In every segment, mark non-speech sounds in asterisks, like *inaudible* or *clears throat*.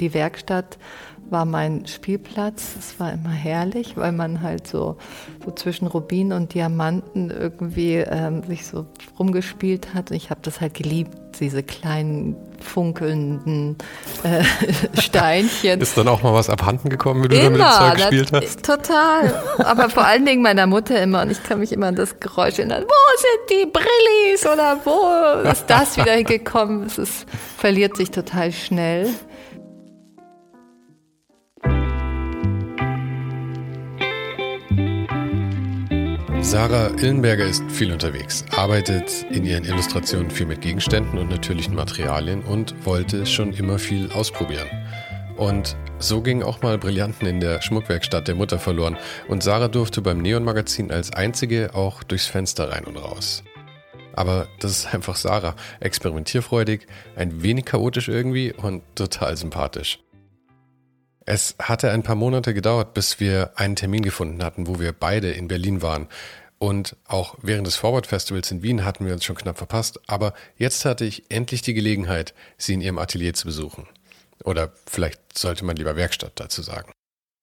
Die Werkstatt war mein Spielplatz. Es war immer herrlich, weil man halt so, so zwischen Rubin und Diamanten irgendwie ähm, sich so rumgespielt hat. Ich habe das halt geliebt, diese kleinen funkelnden äh, *laughs* Steinchen. Ist dann auch mal was abhanden gekommen, wie du immer, da mit dem Zeug gespielt hast? Total. Aber vor allen Dingen meiner Mutter immer. Und ich kann mich immer an das Geräusch erinnern. Wo sind die Brillis? Oder wo ist das wieder gekommen? Es ist, verliert sich total schnell. Sarah Illenberger ist viel unterwegs, arbeitet in ihren Illustrationen viel mit Gegenständen und natürlichen Materialien und wollte schon immer viel ausprobieren. Und so ging auch mal Brillanten in der Schmuckwerkstatt der Mutter verloren und Sarah durfte beim Neon-Magazin als einzige auch durchs Fenster rein und raus. Aber das ist einfach Sarah, experimentierfreudig, ein wenig chaotisch irgendwie und total sympathisch. Es hatte ein paar Monate gedauert, bis wir einen Termin gefunden hatten, wo wir beide in Berlin waren. Und auch während des Forward Festivals in Wien hatten wir uns schon knapp verpasst. Aber jetzt hatte ich endlich die Gelegenheit, sie in ihrem Atelier zu besuchen. Oder vielleicht sollte man lieber Werkstatt dazu sagen.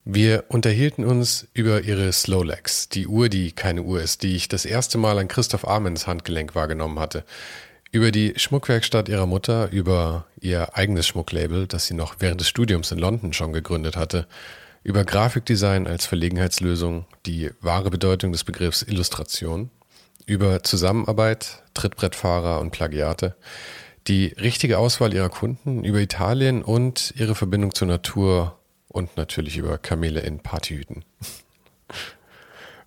Wir unterhielten uns über ihre Slowlegs, die Uhr, die keine Uhr ist, die ich das erste Mal an Christoph Amens Handgelenk wahrgenommen hatte über die Schmuckwerkstatt ihrer Mutter, über ihr eigenes Schmucklabel, das sie noch während des Studiums in London schon gegründet hatte, über Grafikdesign als Verlegenheitslösung, die wahre Bedeutung des Begriffs Illustration, über Zusammenarbeit, Trittbrettfahrer und Plagiate, die richtige Auswahl ihrer Kunden, über Italien und ihre Verbindung zur Natur und natürlich über Kamele in Partyhüten.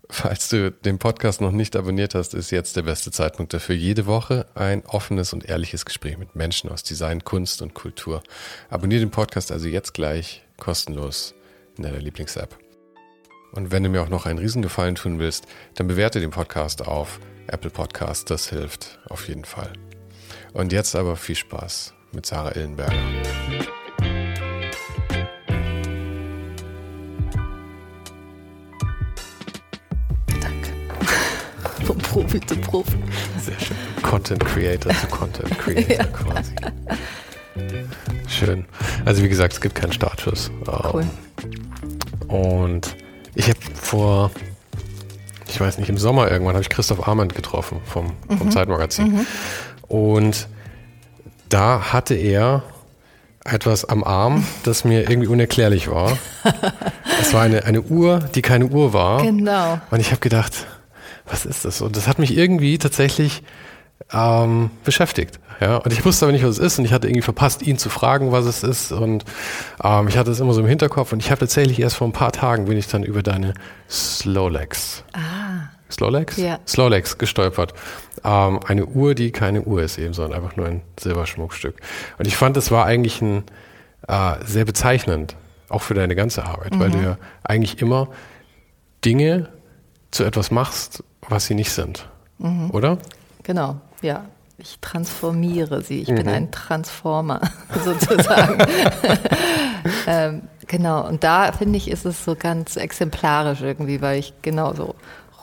Falls du den Podcast noch nicht abonniert hast, ist jetzt der beste Zeitpunkt dafür. Jede Woche ein offenes und ehrliches Gespräch mit Menschen aus Design, Kunst und Kultur. Abonniere den Podcast also jetzt gleich kostenlos in deiner Lieblings-App. Und wenn du mir auch noch einen Riesengefallen tun willst, dann bewerte den Podcast auf Apple Podcast. Das hilft auf jeden Fall. Und jetzt aber viel Spaß mit Sarah Illenberger. Profi zu Profi. Sehr schön. Content Creator zu Content Creator *laughs* ja. quasi. Schön. Also wie gesagt, es gibt keinen Startschuss. Cool. Und ich habe vor, ich weiß nicht, im Sommer irgendwann habe ich Christoph Arment getroffen vom, vom mhm. Zeitmagazin. Mhm. Und da hatte er etwas am Arm, das mir irgendwie unerklärlich war. *laughs* Es war eine, eine Uhr, die keine Uhr war. Genau. Und ich habe gedacht, was ist das? Und das hat mich irgendwie tatsächlich ähm, beschäftigt. Ja, und ich wusste aber nicht, was es ist und ich hatte irgendwie verpasst, ihn zu fragen, was es ist und ähm, ich hatte es immer so im Hinterkopf und ich habe tatsächlich erst vor ein paar Tagen bin ich dann über deine Slowlegs. Ah. Slowlegs? Ja. Slowlegs gestolpert. Ähm, eine Uhr, die keine Uhr ist eben, sondern einfach nur ein Silberschmuckstück. Und ich fand, es war eigentlich ein äh, sehr bezeichnend, auch für deine ganze Arbeit, mhm. weil du ja eigentlich immer Dinge zu etwas machst, was sie nicht sind. Mhm. Oder? Genau, ja. Ich transformiere sie. Ich mhm. bin ein Transformer *laughs* sozusagen. *laughs* ähm, genau, und da finde ich, ist es so ganz exemplarisch irgendwie, weil ich genau so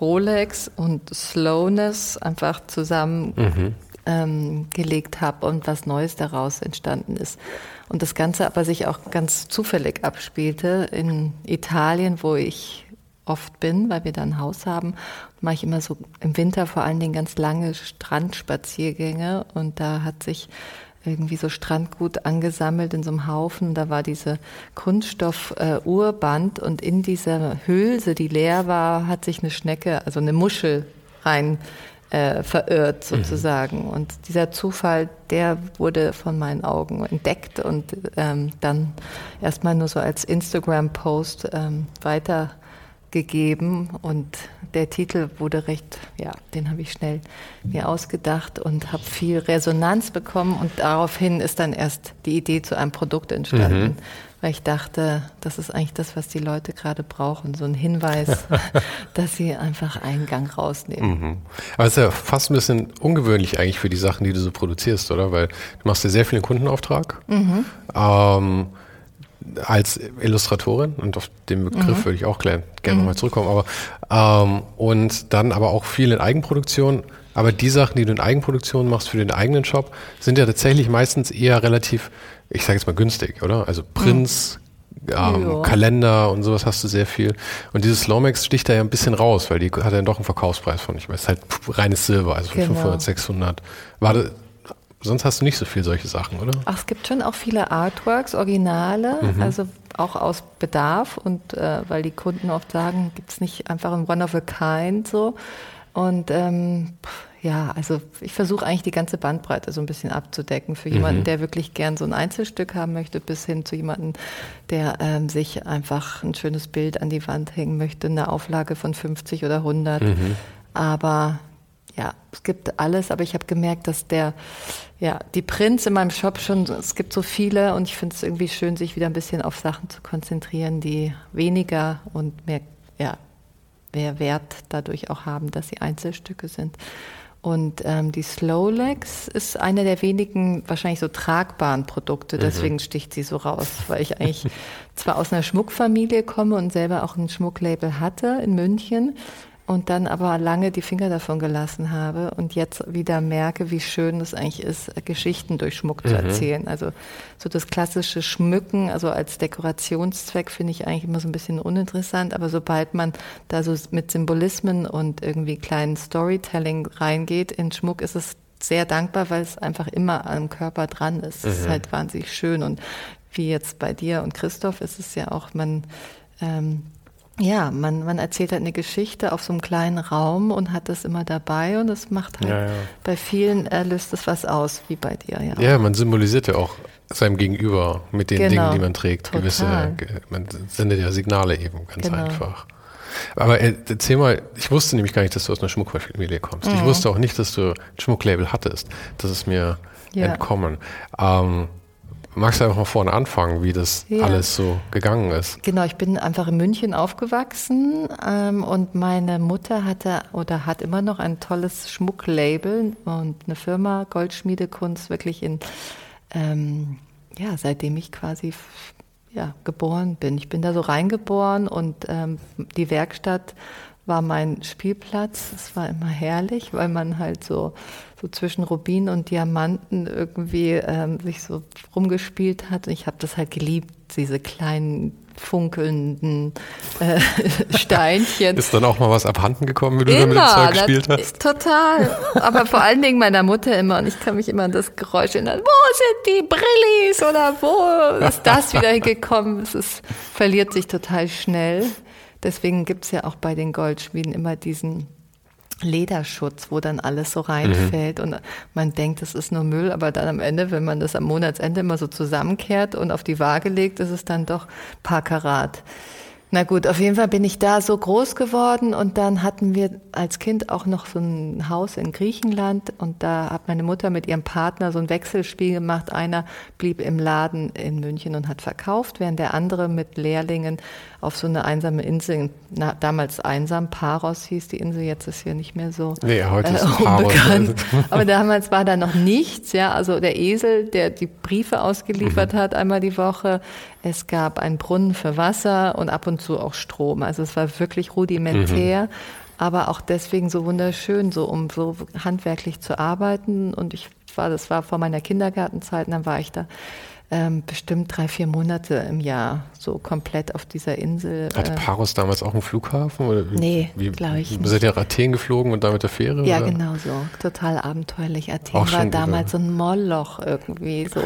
Rolex und Slowness einfach zusammen mhm. ähm, gelegt habe und was Neues daraus entstanden ist. Und das Ganze aber sich auch ganz zufällig abspielte in Italien, wo ich oft bin, weil wir da ein Haus haben, mache ich immer so im Winter vor allen Dingen ganz lange Strandspaziergänge und da hat sich irgendwie so Strandgut angesammelt in so einem Haufen. Da war diese Kunststoff-Urband und in dieser Hülse, die leer war, hat sich eine Schnecke, also eine Muschel rein äh, verirrt mhm. sozusagen. Mhm. Und dieser Zufall, der wurde von meinen Augen entdeckt und ähm, dann erstmal nur so als Instagram-Post ähm, weitergegeben. Und der Titel wurde recht, ja, den habe ich schnell mir ausgedacht und habe viel Resonanz bekommen. Und daraufhin ist dann erst die Idee zu einem Produkt entstanden. Mhm weil ich dachte, das ist eigentlich das, was die Leute gerade brauchen, so ein Hinweis, *laughs* dass sie einfach einen Gang rausnehmen. Mhm. Aber es ist ja fast ein bisschen ungewöhnlich eigentlich für die Sachen, die du so produzierst, oder? Weil du machst ja sehr viel Kundenauftrag. Mhm. Ähm, als Illustratorin und auf den Begriff mhm. würde ich auch gerne, mhm. nochmal zurückkommen, aber ähm, und dann aber auch viel in Eigenproduktion. Aber die Sachen, die du in Eigenproduktion machst für den eigenen Shop, sind ja tatsächlich meistens eher relativ ich sage jetzt mal günstig, oder? Also Prinz, ähm, Kalender und sowas hast du sehr viel. Und dieses Lomex sticht da ja ein bisschen raus, weil die hat ja doch einen Verkaufspreis von, ich weiß, halt reines Silber, also von genau. 500, 600. War das, sonst hast du nicht so viel solche Sachen, oder? Ach, es gibt schon auch viele Artworks, Originale, mhm. also auch aus Bedarf und äh, weil die Kunden oft sagen, gibt es nicht einfach ein One of a Kind so. Und ähm, ja, also ich versuche eigentlich die ganze Bandbreite so ein bisschen abzudecken für jemanden, mhm. der wirklich gern so ein Einzelstück haben möchte, bis hin zu jemanden, der ähm, sich einfach ein schönes Bild an die Wand hängen möchte, eine Auflage von 50 oder 100. Mhm. Aber ja, es gibt alles, aber ich habe gemerkt, dass der, ja, die Prints in meinem Shop schon, es gibt so viele und ich finde es irgendwie schön, sich wieder ein bisschen auf Sachen zu konzentrieren, die weniger und mehr, ja, mehr Wert dadurch auch haben, dass sie Einzelstücke sind. Und ähm, die Slowlegs ist eine der wenigen wahrscheinlich so tragbaren Produkte, mhm. deswegen mhm. sticht sie so raus, weil ich eigentlich *laughs* zwar aus einer Schmuckfamilie komme und selber auch ein Schmucklabel hatte in München, und dann aber lange die Finger davon gelassen habe und jetzt wieder merke, wie schön es eigentlich ist, Geschichten durch Schmuck mhm. zu erzählen. Also so das klassische Schmücken, also als Dekorationszweck finde ich eigentlich immer so ein bisschen uninteressant, aber sobald man da so mit Symbolismen und irgendwie kleinen Storytelling reingeht in Schmuck, ist es sehr dankbar, weil es einfach immer am Körper dran ist. Es ist mhm. halt wahnsinnig schön und wie jetzt bei dir und Christoph ist es ja auch, man ähm, ja, man, man erzählt halt eine Geschichte auf so einem kleinen Raum und hat das immer dabei und das macht halt ja, ja. bei vielen äh, löst es was aus, wie bei dir, ja. Ja, man symbolisiert ja auch seinem Gegenüber mit den genau, Dingen, die man trägt. Total. Gewisse, man sendet ja Signale eben ganz genau. einfach. Aber äh, erzähl mal, ich wusste nämlich gar nicht, dass du aus einer Schmuckfamilie kommst. Mhm. Ich wusste auch nicht, dass du ein Schmucklabel hattest. Das ist mir ja. entkommen. Ähm, Magst du einfach mal vorne anfangen, wie das ja. alles so gegangen ist? Genau, ich bin einfach in München aufgewachsen ähm, und meine Mutter hatte oder hat immer noch ein tolles Schmucklabel und eine Firma Goldschmiedekunst wirklich in, ähm, ja, seitdem ich quasi ja, geboren bin. Ich bin da so reingeboren und ähm, die Werkstatt war mein Spielplatz. Es war immer herrlich, weil man halt so, so zwischen Rubin und Diamanten irgendwie ähm, sich so rumgespielt hat. Ich habe das halt geliebt, diese kleinen funkelnden äh, *laughs* Steinchen. Ist dann auch mal was abhanden gekommen, wie du immer, da mit dem Zeug gespielt hast? Total. Aber vor allen Dingen meiner Mutter immer. Und ich kann mich immer an das Geräusch erinnern. Wo sind die Brillis? Oder wo ist das wieder gekommen? Es ist, verliert sich total schnell. Deswegen gibt es ja auch bei den Goldschmieden immer diesen Lederschutz, wo dann alles so reinfällt mhm. und man denkt, das ist nur Müll, aber dann am Ende, wenn man das am Monatsende immer so zusammenkehrt und auf die Waage legt, ist es dann doch paar Karat. Na gut, auf jeden Fall bin ich da so groß geworden und dann hatten wir als Kind auch noch so ein Haus in Griechenland und da hat meine Mutter mit ihrem Partner so ein Wechselspiel gemacht. Einer blieb im Laden in München und hat verkauft, während der andere mit Lehrlingen auf so eine einsame Insel, na, damals einsam, Paros hieß die Insel, jetzt ist hier nicht mehr so nee, heute ist äh, unbekannt. *laughs* Aber damals war da noch nichts, ja, also der Esel, der die Briefe ausgeliefert mhm. hat einmal die Woche, es gab einen Brunnen für Wasser und ab und zu auch Strom. Also es war wirklich rudimentär. Mhm. aber auch deswegen so wunderschön, so um so handwerklich zu arbeiten. Und ich war, das war vor meiner Kindergartenzeit, und dann war ich da ähm, bestimmt drei, vier Monate im Jahr so komplett auf dieser Insel. Hat äh, Paros damals auch einen Flughafen? Oder wie, nee, glaube ich nicht. Seid ihr Athen geflogen und da mit der Fähre? Ja, oder? genau so. Total abenteuerlich. Athen auch war damals so ein Moloch irgendwie. So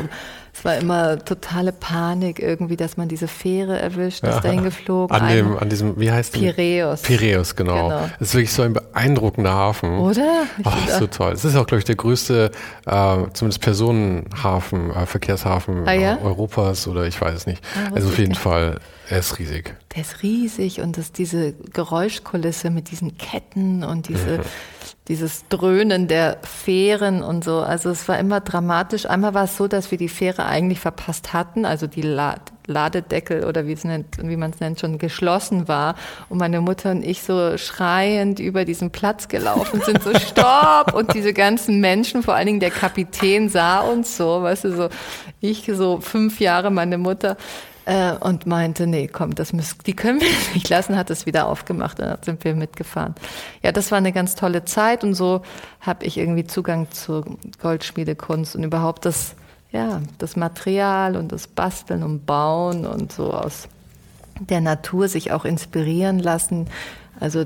es war immer totale Panik irgendwie, dass man diese Fähre erwischt, ist ja. dahin geflogen. An, dem, an diesem, wie heißt der? Piräus. Piräus, genau. genau. Das ist wirklich so ein beeindruckender Hafen. Oder? Oh, so toll. Es ist auch, glaube ich, der größte, äh, zumindest Personenhafen, äh, Verkehrshafen ah, ja? Europas oder ich weiß es nicht. Ah, also auf jeden Fall er ist riesig. Der ist riesig und das, diese Geräuschkulisse mit diesen Ketten und diese, mhm. dieses Dröhnen der Fähren und so. Also es war immer dramatisch. Einmal war es so, dass wir die Fähre eigentlich verpasst hatten, also die Ladedeckel oder wie, wie man es nennt, schon geschlossen war. Und meine Mutter und ich so schreiend über diesen Platz gelaufen sind, so *laughs* Stopp! Und diese ganzen Menschen, vor allen Dingen der Kapitän sah uns so, weißt du, so ich so fünf Jahre, meine Mutter äh, und meinte, nee, komm, das müssen, die können wir *laughs* nicht lassen, hat es wieder aufgemacht und dann sind wir mitgefahren. Ja, das war eine ganz tolle Zeit und so habe ich irgendwie Zugang zur Goldschmiedekunst und überhaupt das, ja, das Material und das Basteln und Bauen und so aus der Natur sich auch inspirieren lassen. Also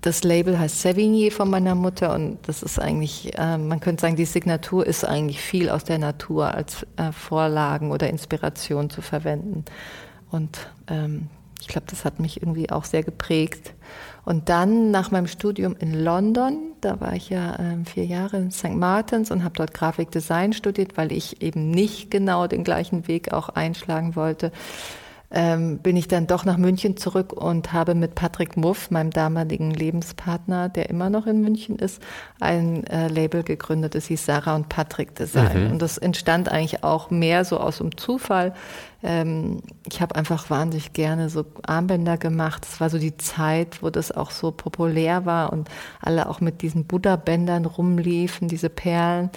das Label heißt Savigny von meiner Mutter und das ist eigentlich, äh, man könnte sagen, die Signatur ist eigentlich viel aus der Natur als äh, Vorlagen oder Inspiration zu verwenden. Und ähm, ich glaube, das hat mich irgendwie auch sehr geprägt. Und dann nach meinem Studium in London, da war ich ja äh, vier Jahre in St. Martins und habe dort Grafikdesign studiert, weil ich eben nicht genau den gleichen Weg auch einschlagen wollte ähm, bin ich dann doch nach München zurück und habe mit Patrick Muff, meinem damaligen Lebenspartner, der immer noch in München ist, ein äh, Label gegründet. Das hieß Sarah und Patrick Design. Mhm. Und das entstand eigentlich auch mehr so aus dem Zufall. Ähm, ich habe einfach wahnsinnig gerne so Armbänder gemacht. Es war so die Zeit, wo das auch so populär war und alle auch mit diesen Buddha-Bändern rumliefen, diese Perlen.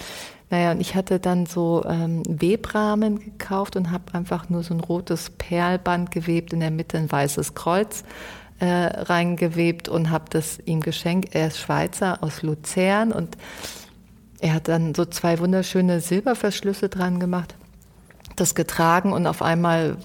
Naja, und ich hatte dann so ähm, Webrahmen gekauft und habe einfach nur so ein rotes Perlband gewebt, in der Mitte ein weißes Kreuz äh, reingewebt und habe das ihm geschenkt. Er ist Schweizer aus Luzern und er hat dann so zwei wunderschöne Silberverschlüsse dran gemacht, das getragen und auf einmal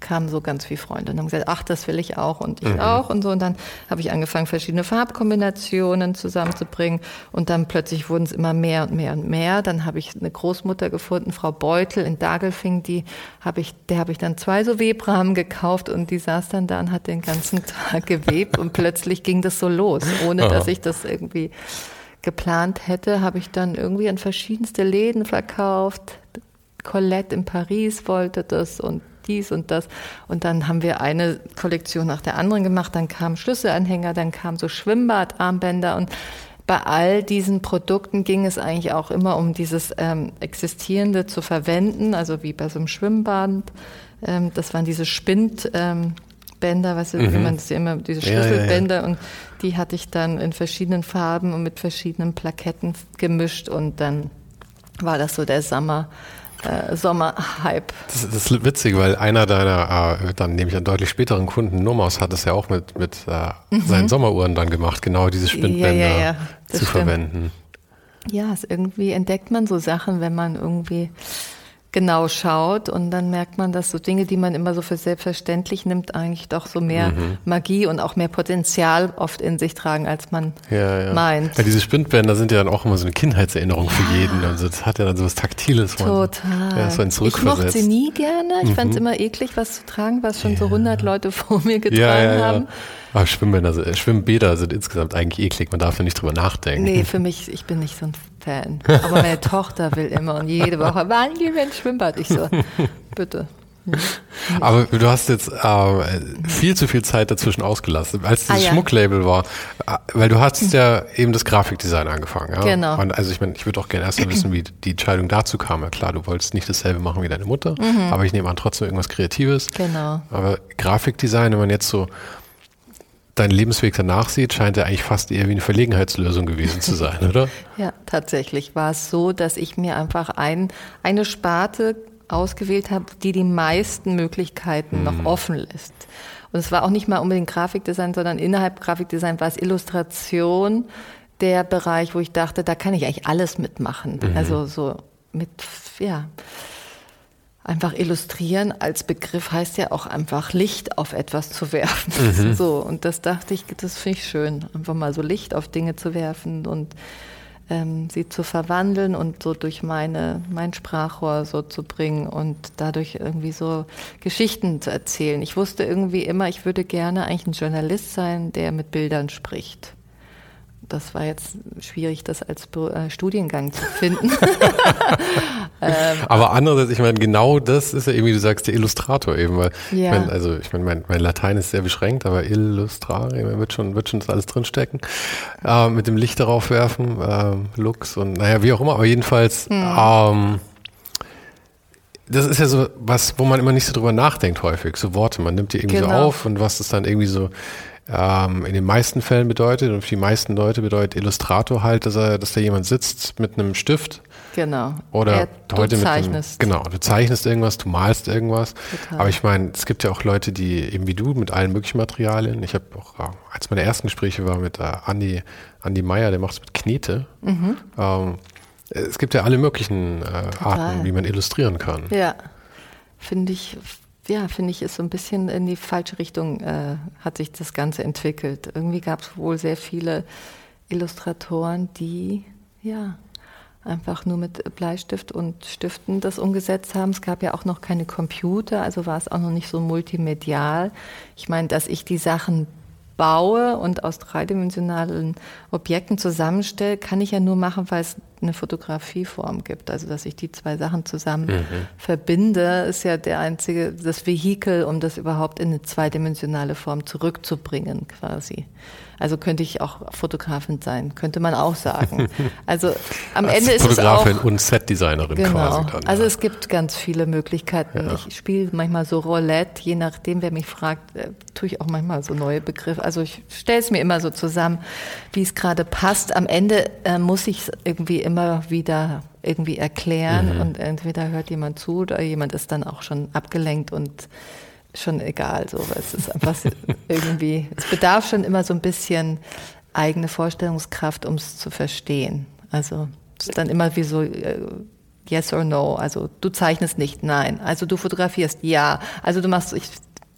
kamen so ganz viele Freunde und haben gesagt, ach, das will ich auch und ich mhm. auch und so. Und dann habe ich angefangen, verschiedene Farbkombinationen zusammenzubringen und dann plötzlich wurden es immer mehr und mehr und mehr. Dann habe ich eine Großmutter gefunden, Frau Beutel in Dagelfing, die habe ich, der habe ich dann zwei so Webrahmen gekauft und die saß dann da und hat den ganzen *laughs* Tag gewebt und plötzlich ging das so los, ohne Aha. dass ich das irgendwie geplant hätte, habe ich dann irgendwie an verschiedenste Läden verkauft. Colette in Paris wollte das und dies und das. Und dann haben wir eine Kollektion nach der anderen gemacht. Dann kamen Schlüsselanhänger, dann kamen so Schwimmbadarmbänder und bei all diesen Produkten ging es eigentlich auch immer um dieses ähm, Existierende zu verwenden, also wie bei so einem Schwimmbad. Ähm, das waren diese Spind. Ähm, Bänder, weißt du, mhm. wie man das immer, diese Schlüsselbänder ja, ja, ja. und die hatte ich dann in verschiedenen Farben und mit verschiedenen Plaketten gemischt und dann war das so der Sommer, äh, Sommerhype. Das, das, ist witzig, weil einer deiner, äh, dann nehme ich an deutlich späteren Kunden, Nomos, hat es ja auch mit, mit äh, mhm. seinen Sommeruhren dann gemacht, genau diese Spindbänder ja, ja, ja, zu stimmt. verwenden. Ja, irgendwie entdeckt man so Sachen, wenn man irgendwie genau schaut und dann merkt man, dass so Dinge, die man immer so für selbstverständlich nimmt, eigentlich doch so mehr mhm. Magie und auch mehr Potenzial oft in sich tragen, als man ja, ja. meint. Ja, diese Spindbänder sind ja dann auch immer so eine Kindheitserinnerung ja. für jeden. Also das hat ja dann so was Taktiles. Total. ja, so ein ich mochte sie nie gerne. Ich mhm. fand es immer eklig, was zu tragen, was schon so 100 Leute vor mir getragen haben. Aber Schwimmbäder, äh, Schwimmbäder sind insgesamt eigentlich eklig. Man darf ja nicht drüber nachdenken. Nee, für mich, ich bin nicht so ein Fan. Aber meine *laughs* Tochter will immer und jede Woche, wann gehen wir ins Schwimmbad? Ich so, bitte. *laughs* Aber du hast jetzt äh, viel zu viel Zeit dazwischen ausgelassen, als dieses ah, ja. Schmucklabel war, weil du hast ja eben das Grafikdesign angefangen. Ja? Genau. Und also ich meine, ich würde auch gerne erstmal wissen, wie die Entscheidung dazu kam. Ja klar, du wolltest nicht dasselbe machen wie deine Mutter, mhm. aber ich nehme an trotzdem irgendwas Kreatives. Genau. Aber Grafikdesign, wenn man jetzt so deinen Lebensweg danach sieht, scheint er eigentlich fast eher wie eine Verlegenheitslösung gewesen zu sein, oder? ja, tatsächlich war es so, dass ich mir einfach ein, eine Sparte ausgewählt habe, die die meisten Möglichkeiten mhm. noch offen lässt. Und es war auch nicht mal unbedingt Grafikdesign, sondern innerhalb Grafikdesign war es Illustration, der Bereich, wo ich dachte, da kann ich eigentlich alles mitmachen. Mhm. Also so mit, ja, einfach illustrieren als Begriff heißt ja auch einfach Licht auf etwas zu werfen. Mhm. *laughs* So, und das dachte ich, das finde ich schön, einfach mal so Licht auf Dinge zu werfen und ähm, sie zu verwandeln und so durch meine, mein Sprachrohr so zu bringen und dadurch irgendwie so Geschichten zu erzählen. Ich wusste irgendwie immer, ich würde gerne eigentlich ein Journalist sein, der mit Bildern spricht das war jetzt schwierig, das als äh, Studiengang zu finden. *laughs* ähm, Aber andererseits, ich meine, genau das ist ja irgendwie, du sagst, der Illustrator eben, weil ja. ich mein, also ich meine, mein, mein Latein ist sehr beschränkt, aber Illustrare wird schon, wird schon das alles drinstecken. Äh, mit dem Licht darauf werfen, äh, Lux und naja, wie auch immer, aber jedenfalls, hm. ähm, das ist ja so was, wo man immer nicht so drüber nachdenkt häufig, so Worte. Man nimmt die irgendwie genau. so auf und was ist dann irgendwie so ähm, in den meisten Fällen bedeutet und für die meisten Leute bedeutet Illustrator halt, dass er, dass da jemand sitzt mit einem Stift. Genau. Oder er, heute du zeichnest. Mit einem, genau, du zeichnest irgendwas, du malst irgendwas. Total. Aber ich meine, es gibt ja auch Leute, die eben wie du mit allen möglichen Materialien. Ich habe auch, äh, als meine ersten Gespräche war mit äh, Andi, Andi Meyer, der macht es mit Knete. Mhm. Ähm, es gibt ja alle möglichen äh, Arten, wie man illustrieren kann. Ja, finde ich ja, finde ich, ist so ein bisschen in die falsche Richtung äh, hat sich das Ganze entwickelt. Irgendwie gab es wohl sehr viele Illustratoren, die ja einfach nur mit Bleistift und Stiften das umgesetzt haben. Es gab ja auch noch keine Computer, also war es auch noch nicht so multimedial. Ich meine, dass ich die Sachen baue und aus dreidimensionalen Objekten zusammenstelle, kann ich ja nur machen, weil es eine Fotografieform gibt. Also dass ich die zwei Sachen zusammen mhm. verbinde, ist ja der einzige, das Vehikel, um das überhaupt in eine zweidimensionale Form zurückzubringen, quasi. Also könnte ich auch Fotografin sein, könnte man auch sagen. *laughs* Also am Als Ende ist es auch Fotografin und Setdesignerin genau. quasi dann. Ja. Also es gibt ganz viele Möglichkeiten. Ja. Ich spiele manchmal so Roulette, je nachdem, wer mich fragt, äh, tue ich auch manchmal so neue Begriffe. Also ich stelle es mir immer so zusammen, wie es gerade passt. Am Ende äh, muss ich es irgendwie immer wieder irgendwie erklären mhm. und entweder hört jemand zu oder jemand ist dann auch schon abgelenkt und schon egal. So, es ist einfach irgendwie, es bedarf schon immer so ein bisschen eigene Vorstellungskraft, um es zu verstehen. Also es ist dann immer wie so äh, yes or no. Also du zeichnest nicht, nein. Also du fotografierst, ja. Also du machst, ich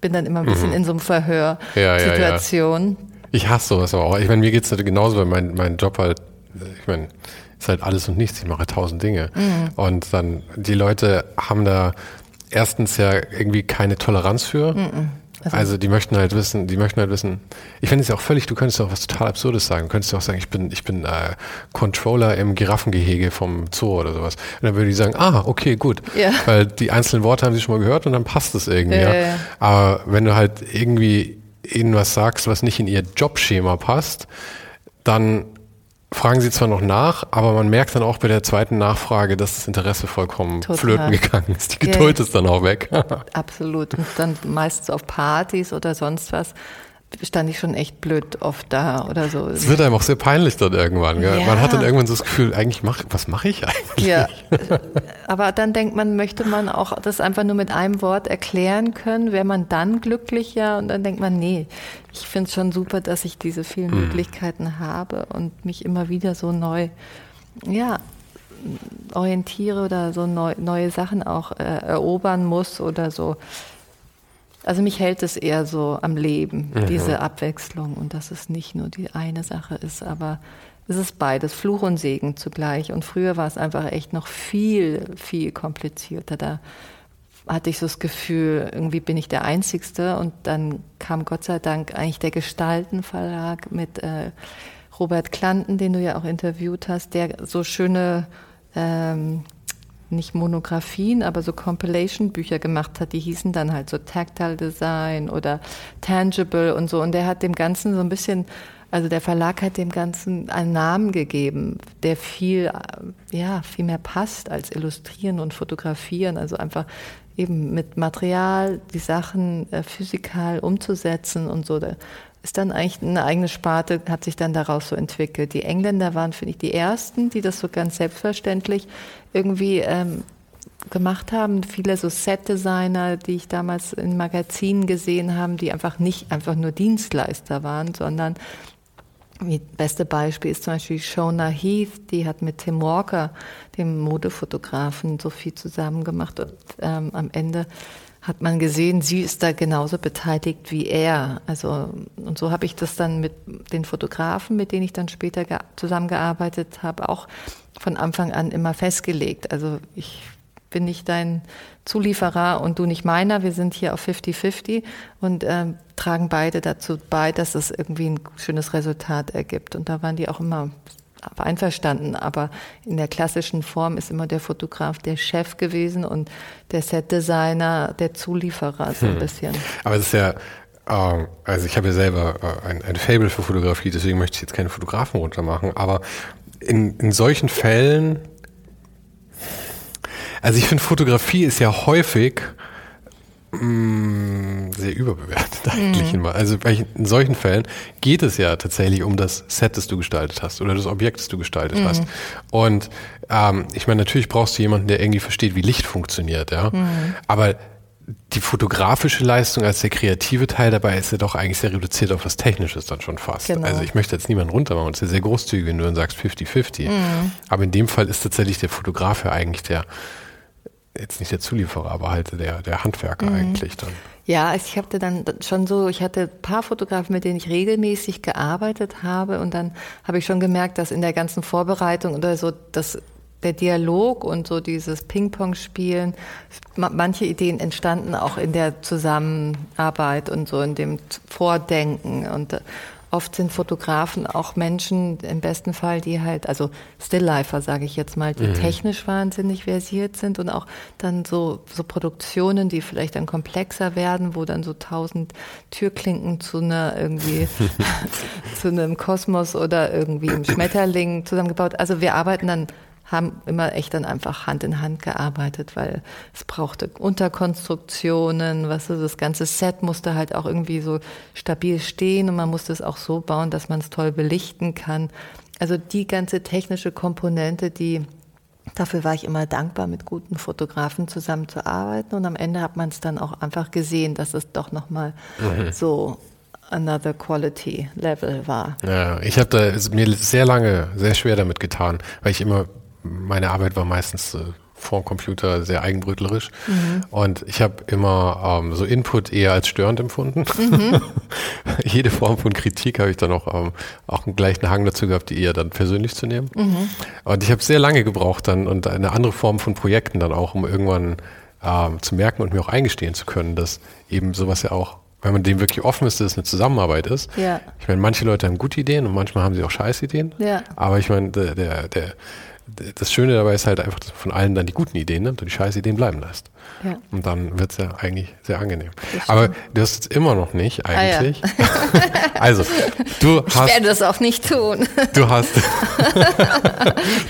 bin dann immer ein bisschen mhm. in so einem Verhör-Situation. Ja, ja, ja. Ich hasse sowas aber auch. Ich meine, mir geht es genauso, weil mein, mein Job halt, ich meine, ist halt alles und nichts. Ich mache tausend Dinge. Mhm. Und dann, die Leute haben da erstens ja irgendwie keine Toleranz für. Mhm. Also, also, die möchten halt wissen, die möchten halt wissen, ich finde es ja auch völlig, du könntest auch was total Absurdes sagen. Du könntest auch sagen, ich bin, ich bin äh, Controller im Giraffengehege vom Zoo oder sowas. Und dann würde die sagen, ah, okay, gut. Ja. Weil die einzelnen Worte haben sie schon mal gehört und dann passt es irgendwie. Ja, ja. Aber wenn du halt irgendwie ihnen was sagst, was nicht in ihr Jobschema passt, dann fragen sie zwar noch nach, aber man merkt dann auch bei der zweiten Nachfrage, dass das Interesse vollkommen Total. flöten gegangen ist. Die Geduld ja, ist dann auch weg. *laughs* Absolut. Und dann meistens auf Partys oder sonst was stand ich schon echt blöd oft da oder so. Es wird einem auch sehr peinlich dann irgendwann. Gell? Ja. Man hat dann irgendwann so das Gefühl, eigentlich mach, was mache ich eigentlich? Ja, aber dann denkt man, möchte man auch das einfach nur mit einem Wort erklären können, wäre man dann glücklicher und dann denkt man, nee, ich finde es schon super, dass ich diese vielen mhm. Möglichkeiten habe und mich immer wieder so neu, ja, orientiere oder so neu, neue Sachen auch äh, erobern muss oder so also mich hält es eher so am Leben, mhm. diese Abwechslung und dass es nicht nur die eine Sache ist, aber es ist beides, Fluch und Segen zugleich. Und früher war es einfach echt noch viel, viel komplizierter. Da hatte ich so das Gefühl, irgendwie bin ich der Einzigste. Und dann kam Gott sei Dank eigentlich der Gestaltenverlag mit äh, Robert Klanten, den du ja auch interviewt hast, der so schöne ähm, nicht Monographien, aber so Compilation-Bücher gemacht hat, die hießen dann halt so Tactile Design oder Tangible und so. Und der hat dem Ganzen so ein bisschen, also der Verlag hat dem Ganzen einen Namen gegeben, der viel, ja, viel mehr passt als Illustrieren und Fotografieren. Also einfach eben mit Material die Sachen äh, physikal umzusetzen und so. Da ist dann eigentlich eine eigene Sparte, hat sich dann daraus so entwickelt. Die Engländer waren, finde ich, die ersten, die das so ganz selbstverständlich irgendwie ähm, gemacht haben. Viele so Set-Designer, die ich damals in Magazinen gesehen habe, die einfach nicht einfach nur Dienstleister waren, sondern das beste Beispiel ist zum Beispiel Shona Heath, die hat mit Tim Walker, dem Modefotografen, so viel zusammen gemacht und ähm, am Ende hat man gesehen, sie ist da genauso beteiligt wie er. Also und so habe ich das dann mit den Fotografen, mit denen ich dann später zusammengearbeitet habe, auch von Anfang an immer festgelegt. Also ich bin nicht dein Zulieferer und du nicht meiner. Wir sind hier auf 50-50 und äh, tragen beide dazu bei, dass es irgendwie ein schönes Resultat ergibt. Und da waren die auch immer einverstanden. Aber in der klassischen Form ist immer der Fotograf der Chef gewesen und der Setdesigner der Zulieferer so ein hm. bisschen. Aber es ist ja ähm, also ich habe ja selber äh, ein, ein Fable für Fotografie, deswegen möchte ich jetzt keine Fotografen runtermachen, aber in, in solchen Fällen also ich finde, Fotografie ist ja häufig mh, mm, sehr überbewertet eigentlich mhm. immer. Also in solchen Fällen geht es ja tatsächlich um das Set, das du gestaltet hast oder das Objekt, das du gestaltet mhm. hast. Und ähm, ich meine, natürlich brauchst du jemanden, der irgendwie versteht, wie Licht funktioniert, ja. Mhm. Aber die fotografische Leistung als der kreative Teil dabei ist ja doch eigentlich sehr reduziert auf was Technisches dann schon fast. Genau. Also ich möchte jetzt niemanden runtermachen, es ist ja sehr großzügig, wenn du dann sagst 50-50. Mhm. Aber in dem Fall ist tatsächlich der Fotograf ja eigentlich der, jetzt nicht der Zulieferer, aber halt der, der Handwerker mhm. eigentlich dann. Ja, ich hatte dann schon so, ich hatte ein paar Fotografen, mit denen ich regelmäßig gearbeitet habe und dann habe ich schon gemerkt, dass in der ganzen Vorbereitung oder so, dass der Dialog und so dieses Ping-Pong-Spielen, manche Ideen entstanden auch in der Zusammenarbeit und so in dem Vordenken und Oft sind Fotografen auch Menschen, im besten Fall, die halt, also Stilllifer, sage ich jetzt mal, die mhm. technisch wahnsinnig versiert sind und auch dann so, so Produktionen, die vielleicht dann komplexer werden, wo dann so tausend Türklinken zu einer irgendwie, *laughs* *laughs* zu einem Kosmos oder irgendwie einem Schmetterling zusammengebaut. Also wir arbeiten dann haben immer echt dann einfach Hand in Hand gearbeitet, weil es brauchte Unterkonstruktionen, was so das ganze Set musste halt auch irgendwie so stabil stehen und man musste es auch so bauen, dass man es toll belichten kann. Also die ganze technische Komponente, die Dafür war ich immer dankbar, mit guten Fotografen zusammenzuarbeiten. Und am Ende hat man es dann auch einfach gesehen, dass es doch nochmal mhm. so another quality level war. Ja, ich habe da mir sehr lange sehr schwer damit getan, weil ich immer meine Arbeit war meistens äh, vor dem Computer sehr eigenbrötlerisch. Mhm. Und ich habe immer ähm, so Input eher als störend empfunden. Mhm. *laughs* Jede Form von Kritik habe ich dann auch, ähm, auch einen gleichen Hang dazu gehabt, die eher dann persönlich zu nehmen. Mhm. Und ich habe sehr lange gebraucht dann und eine andere Form von Projekten dann auch, um irgendwann ähm, zu merken und mir auch eingestehen zu können, dass eben sowas ja auch wenn man dem wirklich offen ist, dass es eine Zusammenarbeit ist. Ja. Ich meine, manche Leute haben gute Ideen und manchmal haben sie auch scheiß Ideen. Ja. Aber ich meine, der, der, der das Schöne dabei ist halt einfach, dass von allen dann die guten Ideen nimmt und die scheiß Ideen bleiben lässt. Ja. Und dann wird es ja eigentlich sehr angenehm. Aber du hast es immer noch nicht eigentlich. Ah, ja. *laughs* also, du hast. Ich werde das auch nicht tun. Du hast.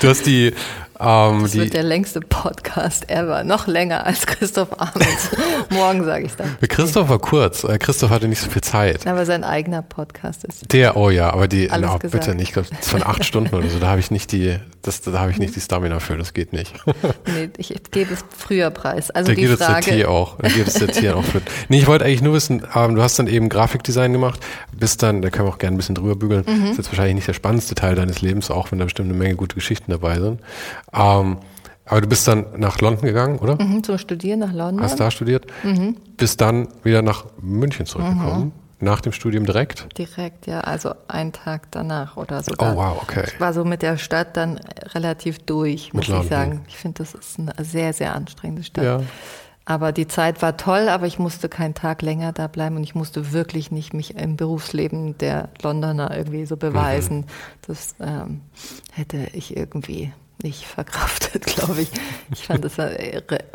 du hast die ähm, das wird der längste Podcast ever. Noch länger als Christoph Abends. *laughs* Morgen sage ich dann. Christoph war kurz. Äh, Christoph hatte nicht so viel Zeit. Aber sein eigener Podcast ist. Der, oh ja, aber die, no, bitte nicht. Ich glaube, von acht Stunden oder so. Da habe ich nicht die, das, da habe ich nicht die Stamina für. Das geht nicht. *laughs* nee, ich gebe es früher preis. Also da die geht Frage. Es der Tier auch. Da geht es der Tier auch für. Nee, ich wollte eigentlich nur wissen, ähm, du hast dann eben Grafikdesign gemacht. Bis dann, da können wir auch gerne ein bisschen drüber bügeln. Mhm. Das ist jetzt wahrscheinlich nicht der spannendste Teil deines Lebens, auch wenn da bestimmt eine Menge gute Geschichten dabei sind. Ähm, aber du bist dann nach London gegangen, oder? Mhm, zum Studieren nach London. Hast da studiert? Mhm. Bist dann wieder nach München zurückgekommen? Mhm. Nach dem Studium direkt? Direkt, ja. Also einen Tag danach oder sogar. Oh, wow, okay. Ich war so mit der Stadt dann relativ durch, muss ich sagen. Ich finde, das ist eine sehr, sehr anstrengende Stadt. Ja. Aber die Zeit war toll, aber ich musste keinen Tag länger da bleiben und ich musste wirklich nicht mich im Berufsleben der Londoner irgendwie so beweisen. Mhm. Das ähm, hätte ich irgendwie nicht verkraftet, *laughs* glaube ich. Ich fand das war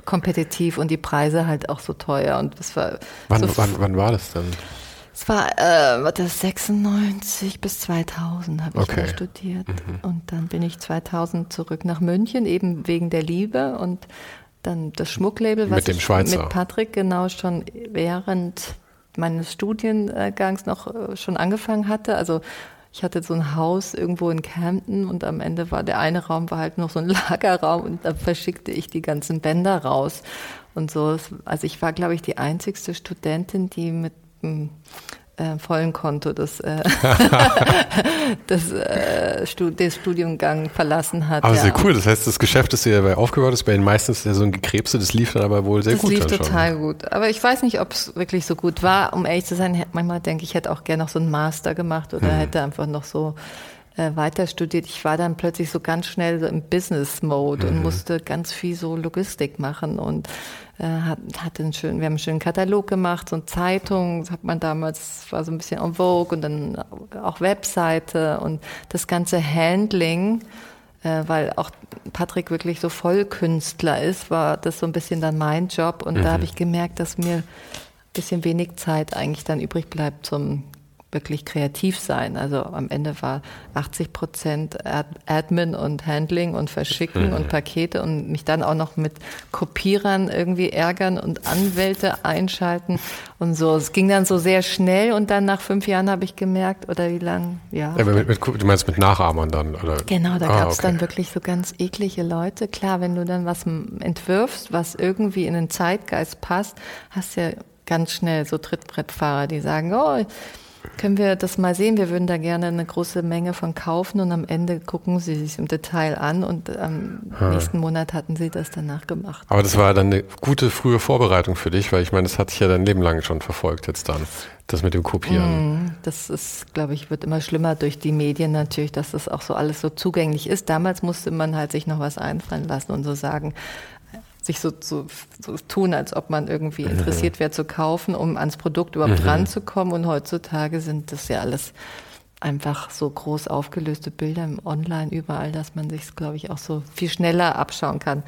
kompetitiv und die Preise halt auch so teuer und das war. Wann, so wann, wann war das dann? Es war äh, das 96 bis 2000 habe ich okay. studiert mhm. und dann bin ich 2000 zurück nach München eben wegen der Liebe und dann das Schmucklabel, was mit dem Schweizer. mit Patrick genau schon während meines Studiengangs noch äh, schon angefangen hatte. Also ich hatte so ein Haus irgendwo in Camden und am Ende war der eine Raum war halt noch so ein *laughs* Lagerraum und da verschickte ich die ganzen Bänder raus und so. Also ich war, glaube ich, die einzigste Studentin, die mit äh, vollen Konto das, äh, *laughs* das, äh, Stud den Studiengang verlassen hat. Aber ja. sehr cool. Das heißt, das Geschäft, das ihr dabei aufgebaut ist, bei den meisten ist ja so ein Gekrebse, das lief dann aber wohl sehr das gut. Das lief total schon. gut. Aber ich weiß nicht, ob es wirklich so gut war. Um ehrlich zu sein, manchmal denke ich, ich hätte auch gerne noch so einen Master gemacht oder hm. hätte einfach noch so äh, weiter studiert. Ich war dann plötzlich so ganz schnell so im Business-Mode mhm. und musste ganz viel so Logistik machen und hatte einen schönen, wir haben einen schönen Katalog gemacht, so eine Zeitung, das hat man damals, war so ein bisschen en vogue und dann auch Webseite und das ganze Handling, äh, weil auch Patrick wirklich so Vollkünstler ist, war das so ein bisschen dann mein Job und mhm. da habe ich gemerkt, dass mir ein bisschen wenig Zeit eigentlich dann übrig bleibt zum wirklich kreativ sein. Also am Ende war 80 Prozent Admin und Handling und Verschicken mhm. und *laughs* Pakete und mich dann auch noch mit Kopierern irgendwie ärgern und Anwälte einschalten und so. Es ging dann so sehr schnell und dann nach fünf Jahren habe ich gemerkt, oder wie lang, ja. ja mit, mit, du meinst mit Nachahmern dann, oder? Genau, da ah, gab es okay. dann wirklich so ganz eklige Leute. Klar, wenn du dann was entwirfst, was irgendwie in den Zeitgeist passt, hast du ja ganz schnell so Trittbrettfahrer, die sagen, oh, können wir das mal sehen? Wir würden da gerne eine große Menge von kaufen und am Ende gucken Sie sich im Detail an und am hm. nächsten Monat hatten Sie das danach gemacht. Aber das war dann eine gute frühe Vorbereitung für dich, weil ich meine, das hat sich ja dein Leben lang schon verfolgt jetzt dann, das mit dem Kopieren. Mm, das ist, glaube ich, wird immer schlimmer durch die Medien natürlich, dass das auch so alles so zugänglich ist. Damals musste man halt sich noch was einfallen lassen und so sagen, sich so, so, so tun, als ob man irgendwie interessiert wäre zu kaufen, um ans Produkt überhaupt mhm. ranzukommen. Und heutzutage sind das ja alles einfach so groß aufgelöste Bilder im Online überall, dass man sich, glaube ich, auch so viel schneller abschauen kann.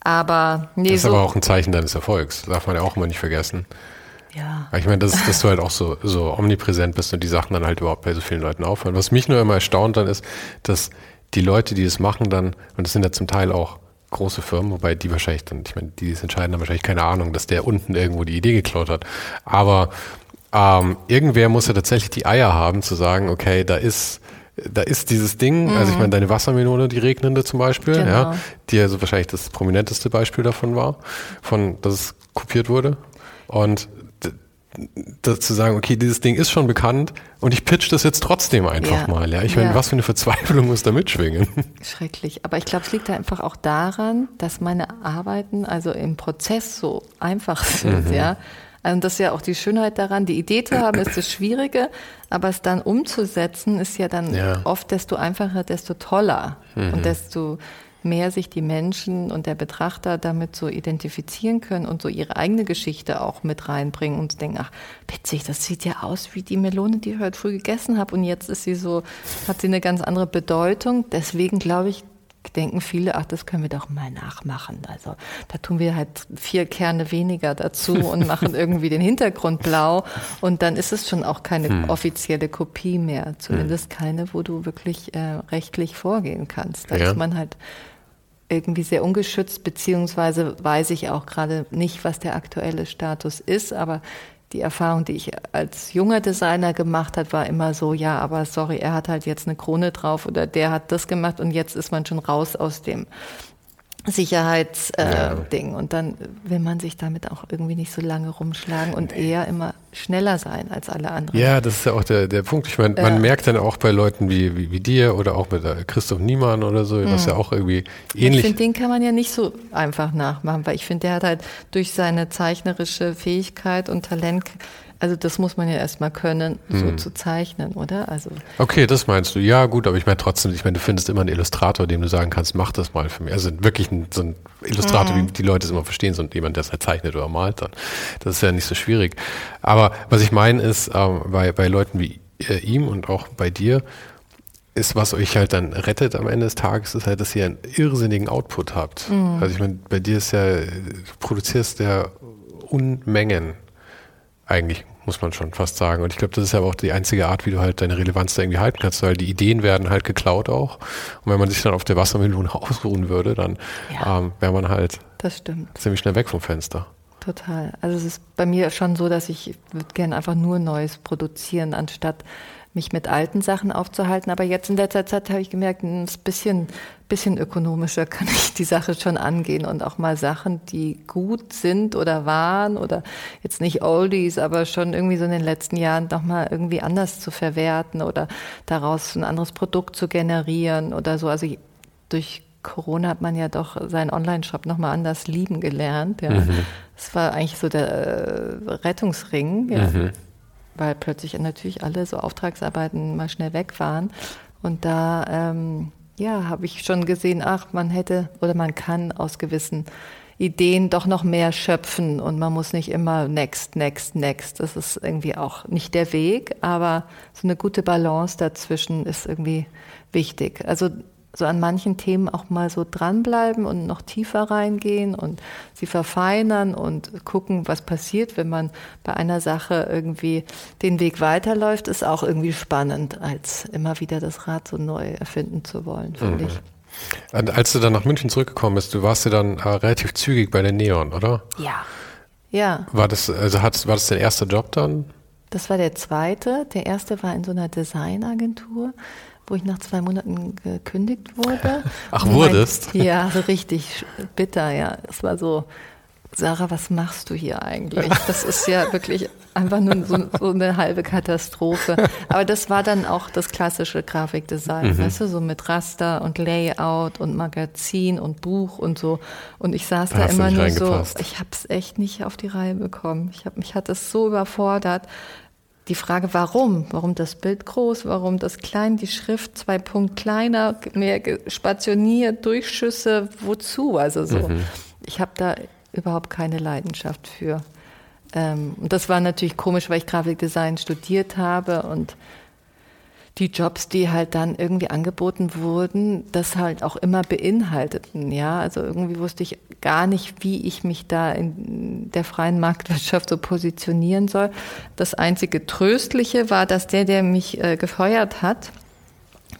Aber nee, das ist so aber auch ein Zeichen deines Erfolgs, darf man ja auch immer nicht vergessen. Ja. Ich meine, dass, dass du halt auch so, so omnipräsent bist und die Sachen dann halt überhaupt bei so vielen Leuten auffallen. Was mich nur immer erstaunt dann ist, dass die Leute, die es machen dann, und das sind ja zum Teil auch große Firmen, wobei die wahrscheinlich dann, ich meine, die es entscheiden, haben wahrscheinlich keine Ahnung, dass der unten irgendwo die Idee geklaut hat. Aber ähm, irgendwer muss ja tatsächlich die Eier haben, zu sagen, okay, da ist da ist dieses Ding, mhm. also ich meine, deine Wassermelone, die regnende zum Beispiel, genau. ja, die ja so wahrscheinlich das prominenteste Beispiel davon war, von, dass es kopiert wurde. Und zu sagen, okay, dieses Ding ist schon bekannt und ich pitch das jetzt trotzdem einfach ja. mal. Ja, ich meine, ja. was für eine Verzweiflung muss da mitschwingen? *laughs* Schrecklich. Aber ich glaube, es liegt da einfach auch daran, dass meine Arbeiten also im Prozess so einfach *laughs* sind, mhm. ja. Und das ist ja auch die Schönheit daran. Die Idee zu haben ist das Schwierige, aber es dann umzusetzen ist ja dann ja. oft desto einfacher, desto toller mhm. und desto mehr sich die Menschen und der Betrachter damit so identifizieren können und so ihre eigene Geschichte auch mit reinbringen und denken, ach, witzig, das sieht ja aus wie die Melone, die ich heute früh gegessen habe und jetzt ist sie so, hat sie eine ganz andere Bedeutung. Deswegen glaube ich, denken viele, ach, das können wir doch mal nachmachen. Also da tun wir halt vier Kerne weniger dazu und *laughs* machen irgendwie den Hintergrund blau und dann ist es schon auch keine hm. offizielle Kopie mehr. Zumindest hm. keine, wo du wirklich äh, rechtlich vorgehen kannst. Da ja. ist man halt irgendwie sehr ungeschützt, beziehungsweise weiß ich auch gerade nicht, was der aktuelle Status ist, aber die Erfahrung, die ich als junger Designer gemacht hat, war immer so, ja, aber sorry, er hat halt jetzt eine Krone drauf oder der hat das gemacht und jetzt ist man schon raus aus dem Sicherheitsding. Äh, ja. Und dann will man sich damit auch irgendwie nicht so lange rumschlagen und nee. eher immer schneller sein als alle anderen. Ja, das ist ja auch der, der Punkt. Ich meine, man äh, merkt dann auch bei Leuten wie, wie, wie dir oder auch mit Christoph Niemann oder so, was mhm. ja auch irgendwie ähnlich. Ich finde, den kann man ja nicht so einfach nachmachen, weil ich finde, der hat halt durch seine zeichnerische Fähigkeit und Talent also das muss man ja erstmal können, so hm. zu zeichnen, oder? Also okay, das meinst du. Ja, gut, aber ich meine trotzdem, ich meine, du findest immer einen Illustrator, dem du sagen kannst, mach das mal für mich. Also wirklich ein, so ein Illustrator, hm. wie die Leute es immer verstehen, so jemand, der es halt zeichnet oder malt dann. Das ist ja nicht so schwierig. Aber was ich meine ist, ähm, bei, bei Leuten wie äh, ihm und auch bei dir, ist, was euch halt dann rettet am Ende des Tages, ist halt, dass ihr einen irrsinnigen Output habt. Mhm. Also ich meine, bei dir ist ja, du produzierst ja Unmengen eigentlich, muss man schon fast sagen. Und ich glaube, das ist ja auch die einzige Art, wie du halt deine Relevanz da irgendwie halten kannst, weil die Ideen werden halt geklaut auch. Und wenn man sich dann auf der Wassermelone *laughs* ausruhen würde, dann ja, ähm, wäre man halt ziemlich schnell weg vom Fenster. Total. Also es ist bei mir schon so, dass ich würde gerne einfach nur Neues produzieren, anstatt mich mit alten Sachen aufzuhalten. Aber jetzt in letzter Zeit habe ich gemerkt, ein bisschen, bisschen ökonomischer *laughs* kann ich die Sache schon angehen und auch mal Sachen, die gut sind oder waren oder jetzt nicht Oldies, aber schon irgendwie so in den letzten Jahren nochmal irgendwie anders zu verwerten oder daraus ein anderes Produkt zu generieren oder so. Also durch Corona hat man ja doch seinen Online-Shop nochmal anders lieben gelernt. Ja. Mhm. Das war eigentlich so der äh, Rettungsring. Ja. Mhm weil plötzlich natürlich alle so Auftragsarbeiten mal schnell weg waren. Und da ähm, ja, habe ich schon gesehen, ach, man hätte oder man kann aus gewissen Ideen doch noch mehr schöpfen und man muss nicht immer next, next, next. Das ist irgendwie auch nicht der Weg, aber so eine gute Balance dazwischen ist irgendwie wichtig. Also so an manchen Themen auch mal so dranbleiben und noch tiefer reingehen und sie verfeinern und gucken, was passiert, wenn man bei einer Sache irgendwie den Weg weiterläuft, ist auch irgendwie spannend, als immer wieder das Rad so neu erfinden zu wollen, finde mhm. ich. Und als du dann nach München zurückgekommen bist, du warst ja dann äh, relativ zügig bei der Neon, oder? Ja. Ja. War das, also hat, war das dein erster Job dann? Das war der zweite. Der erste war in so einer Designagentur wo ich nach zwei Monaten gekündigt wurde. *laughs* Ach, wurdest? Mein, *laughs* ja, so richtig bitter, ja. Es war so, Sarah, was machst du hier eigentlich? *laughs* Das ist ja wirklich einfach nur so, so, eine halbe Katastrophe. Aber das war dann auch das klassische Grafikdesign, mhm. weißt du, so mit Raster und Layout und Magazin und Buch und so. Und ich saß da, da immer nur so, ich habe es echt nicht auf die Reihe bekommen. Ich hab, mich hat das so überfordert die Frage, warum? Warum das Bild groß? Warum das klein? Die Schrift zwei Punkt kleiner, mehr spationiert, Durchschüsse, wozu? Also so. Mhm. Ich habe da überhaupt keine Leidenschaft für. Ähm, und das war natürlich komisch, weil ich Grafikdesign studiert habe und die Jobs, die halt dann irgendwie angeboten wurden, das halt auch immer beinhalteten. Ja, also irgendwie wusste ich gar nicht, wie ich mich da in der freien Marktwirtschaft so positionieren soll. Das einzige Tröstliche war, dass der, der mich äh, gefeuert hat,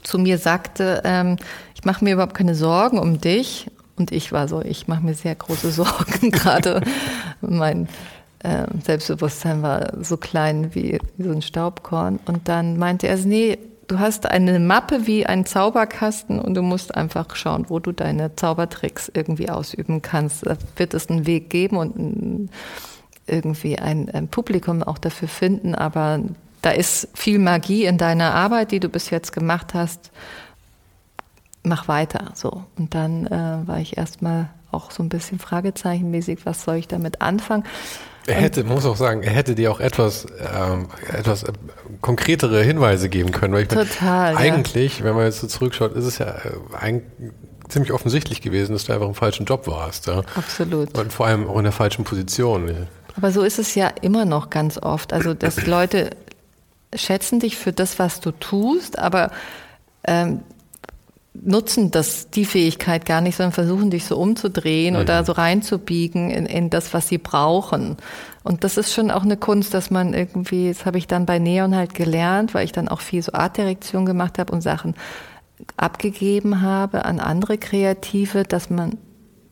zu mir sagte, ähm, ich mache mir überhaupt keine Sorgen um dich. Und ich war so, ich mache mir sehr große *laughs* Sorgen gerade. mein äh, Selbstbewusstsein war so klein wie, wie, so ein Staubkorn. Und dann meinte er, nee, du hast eine Mappe wie ein Zauberkasten und du musst einfach schauen, wo du deine Zaubertricks irgendwie ausüben kannst. Da wird es einen Weg geben und irgendwie ein, ein Publikum auch dafür finden, aber da ist viel Magie in deiner Arbeit, die du bis jetzt gemacht hast. Mach weiter, so. Und dann äh, war ich erstmal auch so ein bisschen fragezeichenmäßig, was soll ich damit anfangen? Er hätte, muss auch sagen, er hätte dir auch etwas, ähm, etwas äh, konkretere Hinweise geben können. Weil ich Total. Meine, eigentlich, wenn man jetzt so zurückschaut, ist es ja äh, ein, ziemlich offensichtlich gewesen, dass du einfach im falschen Job warst. Ja? Absolut. Und vor allem auch in der falschen Position. Aber so ist es ja immer noch ganz oft. Also, dass Leute schätzen dich für das, was du tust, aber ähm, nutzen das, die Fähigkeit gar nicht, sondern versuchen dich so umzudrehen mhm. oder so reinzubiegen in, in das, was sie brauchen. Und das ist schon auch eine Kunst, dass man irgendwie, das habe ich dann bei Neon halt gelernt, weil ich dann auch viel so Artdirektion gemacht habe und Sachen abgegeben habe an andere Kreative, dass man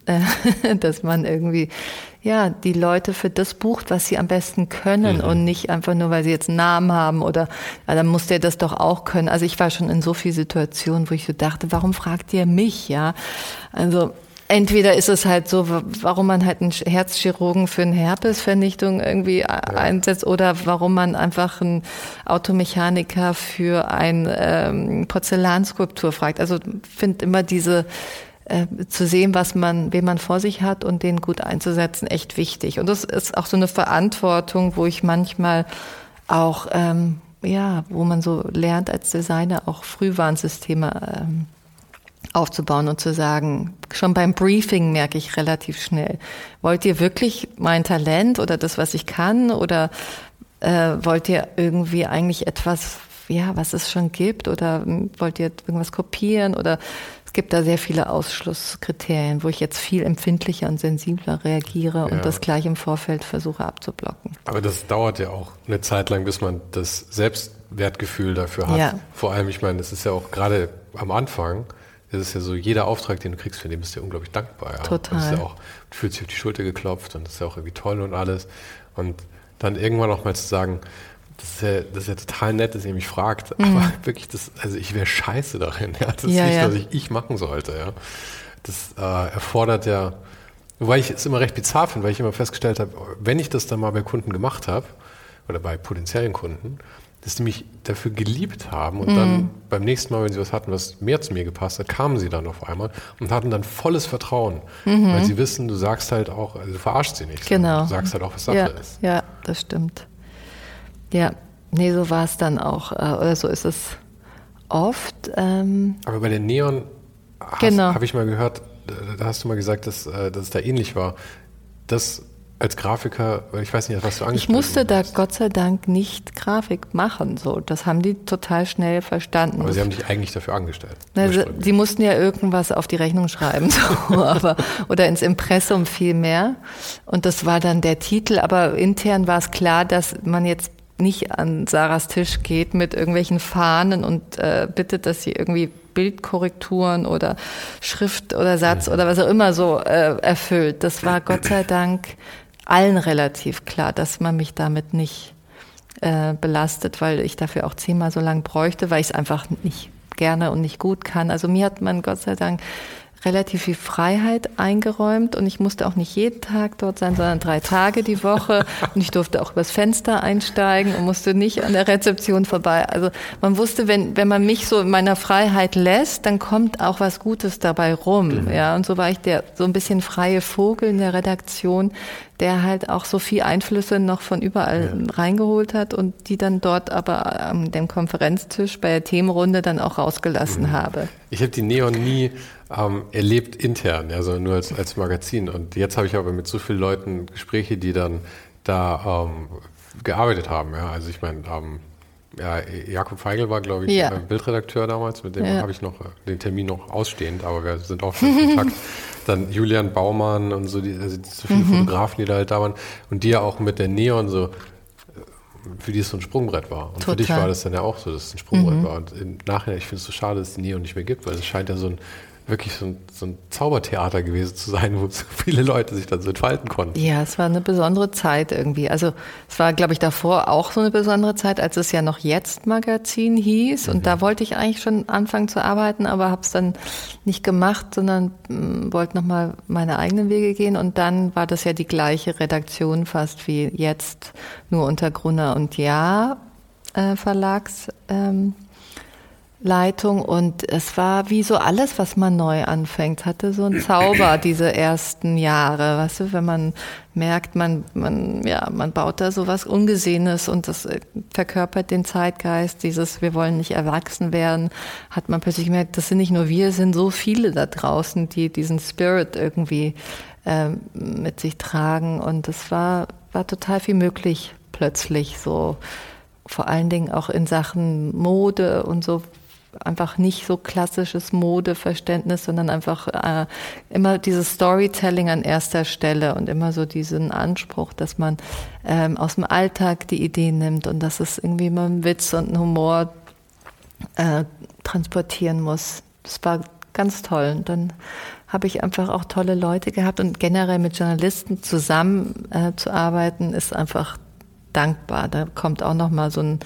*laughs* äh, dass man irgendwie ja die Leute für das bucht, was sie am besten können mhm. und nicht einfach nur, weil sie jetzt einen Namen haben oder ja, dann muss der das doch auch können. Also ich war schon in so vielen Situationen, wo ich so dachte, warum fragt ihr mich, ja? Also entweder ist es halt so, warum man halt einen Herzchirurgen für eine Herpesvernichtung irgendwie ja. einsetzt oder warum man einfach einen Automechaniker für eine ähm, Porzellanskulptur fragt. Also finde immer diese äh, zu sehen, was man, wen man vor sich hat und den gut einzusetzen, echt wichtig. Und das ist auch so eine Verantwortung, wo ich manchmal auch, ähm, ja, wo man so lernt als Designer auch Frühwarnsysteme ähm, aufzubauen und zu sagen, schon beim Briefing merke ich relativ schnell, wollt ihr wirklich mein Talent oder das, was ich kann? Oder äh, wollt ihr irgendwie eigentlich etwas, ja, was es schon gibt? Oder hm, wollt ihr irgendwas kopieren? Oder gibt da sehr viele Ausschlusskriterien, wo ich jetzt viel empfindlicher und sensibler reagiere ja. und das gleich im Vorfeld versuche abzublocken. Aber das dauert ja auch eine Zeit lang, bis man das Selbstwertgefühl dafür hat. Ja. Vor allem, ich meine, es ist ja auch gerade am Anfang, es ist ja so, jeder Auftrag, den du kriegst, für den bist du ja unglaublich dankbar. Ja. Total. Das ist ja auch, du fühlst dich auf die Schulter geklopft und das ist ja auch irgendwie toll und alles. Und dann irgendwann auch mal zu sagen, Das ist, ja, das ist ja total nett, dass ihr mich fragt. Mhm. Aber wirklich, das, also ich wäre scheiße darin. Ja? Das ist ja, nicht, ja. was ich, ich machen sollte. Ja? Das äh, erfordert ja, wobei ich es immer recht bizarr finde, weil ich immer festgestellt habe, wenn ich das dann mal bei Kunden gemacht habe, oder bei potenziellen Kunden, dass die mich dafür geliebt haben und mhm. dann beim nächsten Mal, wenn sie was hatten, was mehr zu mir gepasst hat, kamen sie dann auf einmal und hatten dann volles Vertrauen, mhm. weil sie wissen, du sagst halt auch, also du verarschst sie nicht, genau. du sagst halt auch, was Sache ja, ist. Ja, das stimmt. Ja, nee, so war es dann auch, äh, oder so ist es oft. Ähm, Aber bei den Neon genau. habe ich mal gehört, da hast du mal gesagt, dass, äh, dass es da ähnlich war. Das als Grafiker, ich weiß nicht, was du angesprochen Ich musste da Gott sei Dank nicht Grafik machen. So, das haben die total schnell verstanden. Aber sie haben dich eigentlich dafür angestellt. Also, sie mussten ja irgendwas auf die Rechnung schreiben, *laughs* so, aber, oder ins Impressum viel mehr. Und das war dann der Titel. Aber intern war es klar, dass man jetzt nicht an Sarahs Tisch geht mit irgendwelchen Fahnen und äh, bittet, dass sie irgendwie Bildkorrekturen oder Schrift oder Satz oder was auch immer so äh, erfüllt. Das war Gott sei Dank allen relativ klar, dass man mich damit nicht äh, belastet, weil ich dafür auch zehnmal so lang bräuchte, weil ich es einfach nicht gerne und nicht gut kann. Also mir hat man Gott sei Dank relativ viel Freiheit eingeräumt und ich musste auch nicht jeden Tag dort sein, sondern drei Tage die Woche *laughs* und ich durfte auch übers Fenster einsteigen und musste nicht an der Rezeption vorbei. Also man wusste, wenn, wenn man mich so in meiner Freiheit lässt, dann kommt auch was Gutes dabei rum. Mhm. Ja, und so war ich der so ein bisschen freie Vogel in der Redaktion, der halt auch so viel Einflüsse noch von überall ja. reingeholt hat und die dann dort aber am dem Konferenztisch bei der Themenrunde dann auch rausgelassen mhm. habe. Ich habe die Neon nie ähm, erlebt intern, also nur als, als Magazin. Und jetzt habe ich aber mit so vielen Leuten Gespräche, die dann da ähm, gearbeitet haben. Ja. Also ich meine, ähm, ja, Jakob Feigl war, glaube ich, ja. Bildredakteur damals, mit dem ja. habe ich noch äh, den Termin noch ausstehend, aber wir sind auch in Kontakt. *laughs* Dann Julian Baumann und so, die, also so viele mhm. Fotografen, die da halt da waren und die ja auch mit der Neon so, äh, für die es so ein Sprungbrett war. Und Total. für dich war das dann ja auch so, dass es ein Sprungbrett mhm. war. Und im Nachhinein, ich finde es so schade, dass es die Neon nicht mehr gibt, weil es scheint ja so ein wirklich so ein, so ein, Zaubertheater gewesen zu sein, wo so viele Leute sich dann so entfalten konnten. Ja, es war eine besondere Zeit irgendwie. Also es war, glaube ich, davor auch so eine besondere Zeit, als es ja noch Jetzt Magazin hieß. Und mhm. da wollte ich eigentlich schon anfangen zu arbeiten, aber habe es dann nicht gemacht, sondern mm, wollte nochmal meine eigenen Wege gehen. Und dann war das ja die gleiche Redaktion fast wie jetzt, nur unter Grunner und Ja äh, Verlags. Ähm, Leitung und es war wie so alles, was man neu anfängt, hatte so einen Zauber *clears throat* diese ersten Jahre, weißt du, wenn man merkt, man, man, ja, man baut da so was Ungesehenes und das äh, verkörpert den Zeitgeist, dieses wir wollen nicht erwachsen werden, hat man plötzlich gemerkt, das sind nicht nur wir, es sind so viele da draußen, die diesen Spirit irgendwie ähm, mit sich tragen. Und es war, war total viel möglich plötzlich so. Vor allen Dingen auch in Sachen Mode und so einfach nicht so klassisches Modeverständnis, sondern einfach äh, immer dieses Storytelling an erster Stelle und immer so diesen Anspruch, dass man ähm, aus dem Alltag die Ideen nimmt und dass es irgendwie immer einen Witz und einen Humor äh, transportieren muss. Das war ganz toll. Und dann habe ich einfach auch tolle Leute gehabt und generell mit Journalisten zusammen äh, zu arbeiten ist einfach dankbar. Da kommt auch noch mal so ein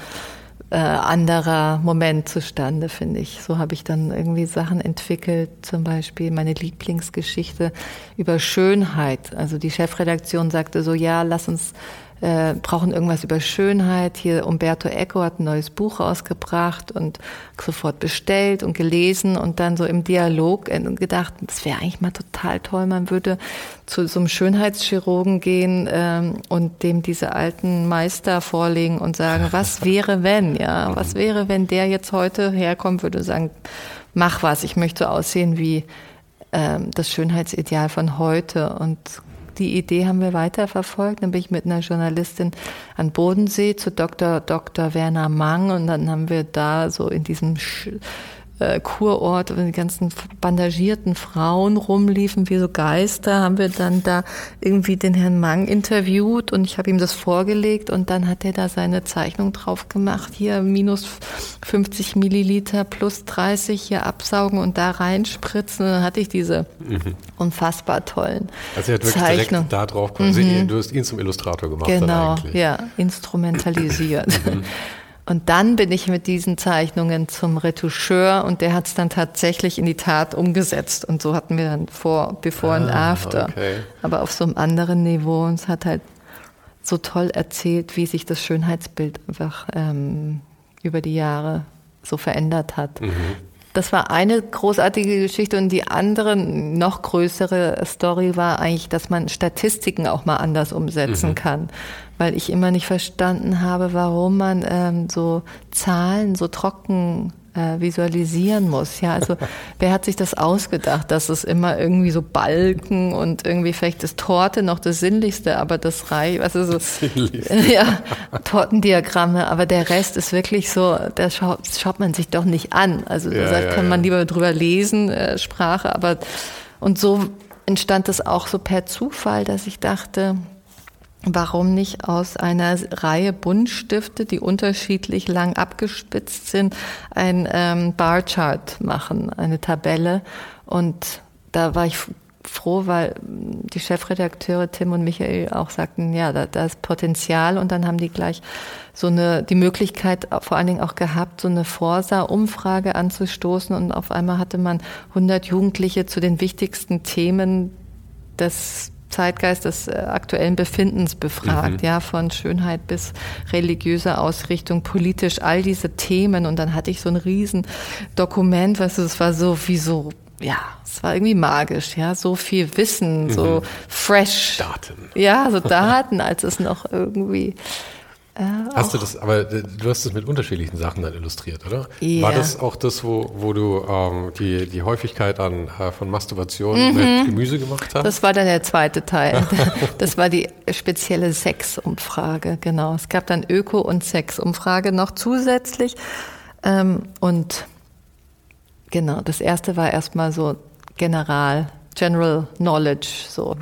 äh, anderer Moment zustande, finde ich. So habe ich dann irgendwie Sachen entwickelt, zum Beispiel meine Lieblingsgeschichte über Schönheit. Also die Chefredaktion sagte so, ja, lass uns äh, brauchen irgendwas über Schönheit. Hier Umberto Eco hat ein neues Buch rausgebracht und sofort bestellt und gelesen und dann so im Dialog gedacht, das wäre eigentlich mal total toll, man würde zu so einem Schönheitschirurgen gehen ähm, und dem diese alten Meister vorlegen und sagen, *laughs* was wäre wenn, ja, was wäre, wenn der jetzt heute herkommen würde und sagen, mach was, ich möchte aussehen wie ähm, das Schönheitsideal von heute. Und die Idee haben wir weiterverfolgt. Dann bin ich mit einer Journalistin an Bodensee zu Dr. Dr. Werner Mang und dann haben wir da so in diesem äh, Kurort, wo die ganzen bandagierten Frauen rumliefen wie so Geister, haben wir dann da irgendwie den Herrn Mang interviewt und ich habe ihm das vorgelegt und dann hat er da seine Zeichnung drauf gemacht, hier minus 50 Milliliter plus 30 hier absaugen und da reinspritzen. Und dann hatte ich diese mhm. unfassbar tollen Also er hat wirklich Zeichnung. direkt da drauf mhm. Du hast ihn zum Illustrator gemacht. Genau, ja, instrumentalisiert. Mhm. *laughs* Und dann bin ich mit diesen Zeichnungen zum Retoucheur und der hat es dann tatsächlich in die Tat umgesetzt. Und so hatten wir dann vor, bevor ah, und after. Okay. Aber auf so einem anderen Niveau. Und es hat halt so toll erzählt, wie sich das Schönheitsbild einfach ähm, über die Jahre so verändert hat. Mhm. Das war eine großartige Geschichte und die andere, noch größere Story war eigentlich, dass man Statistiken auch mal anders umsetzen mhm. kann weil ich immer nicht verstanden habe, warum man ähm, so Zahlen so trocken äh, visualisieren muss. Ja, also *laughs* wer hat sich das ausgedacht, dass es immer irgendwie so Balken und irgendwie vielleicht das Torte noch das Sinnlichste, aber das Reich, was ist so, *laughs* ja, Tortendiagramme, aber der Rest ist wirklich so, da schaut, schaut man sich doch nicht an. Also ja, da ja, kann man lieber drüber lesen, äh, Sprache, aber und so entstand das auch so per Zufall, dass ich dachte, warum nicht aus einer Reihe Buntstifte, die unterschiedlich lang abgespitzt sind, ein ähm, Barchart machen, eine Tabelle. Und da war ich froh, weil die Chefredakteure Tim und Michael auch sagten, ja, da, da ist Potenzial und dann haben die gleich so eine, die Möglichkeit vor allen Dingen auch gehabt, so eine Forsa-Umfrage anzustoßen und auf einmal hatte man 100 Jugendliche zu den wichtigsten Themen des Zeitgeist des äh, aktuellen Befindens befragt, mhm. ja, von Schönheit bis religiöser Ausrichtung, politisch, all diese Themen. Und dann hatte ich so ein riesen Dokument, weißt du, es war so wie so, ja, es war irgendwie magisch, ja, so viel Wissen, mhm. so fresh. Daten. Ja, so Daten, als es noch irgendwie äh, hast du das, aber äh, du hast das mit unterschiedlichen Sachen dann illustriert, oder? Ja. War das auch das, wo, wo du ähm, die, die Häufigkeit an, äh, von Masturbation mhm. mit Gemüse gemacht hast? Das war dann der zweite Teil. *laughs* das war die spezielle Sexumfrage, genau. Es gab dann Öko- und Sexumfrage noch zusätzlich. Ähm, und genau, das erste war erstmal so General, General Knowledge, so.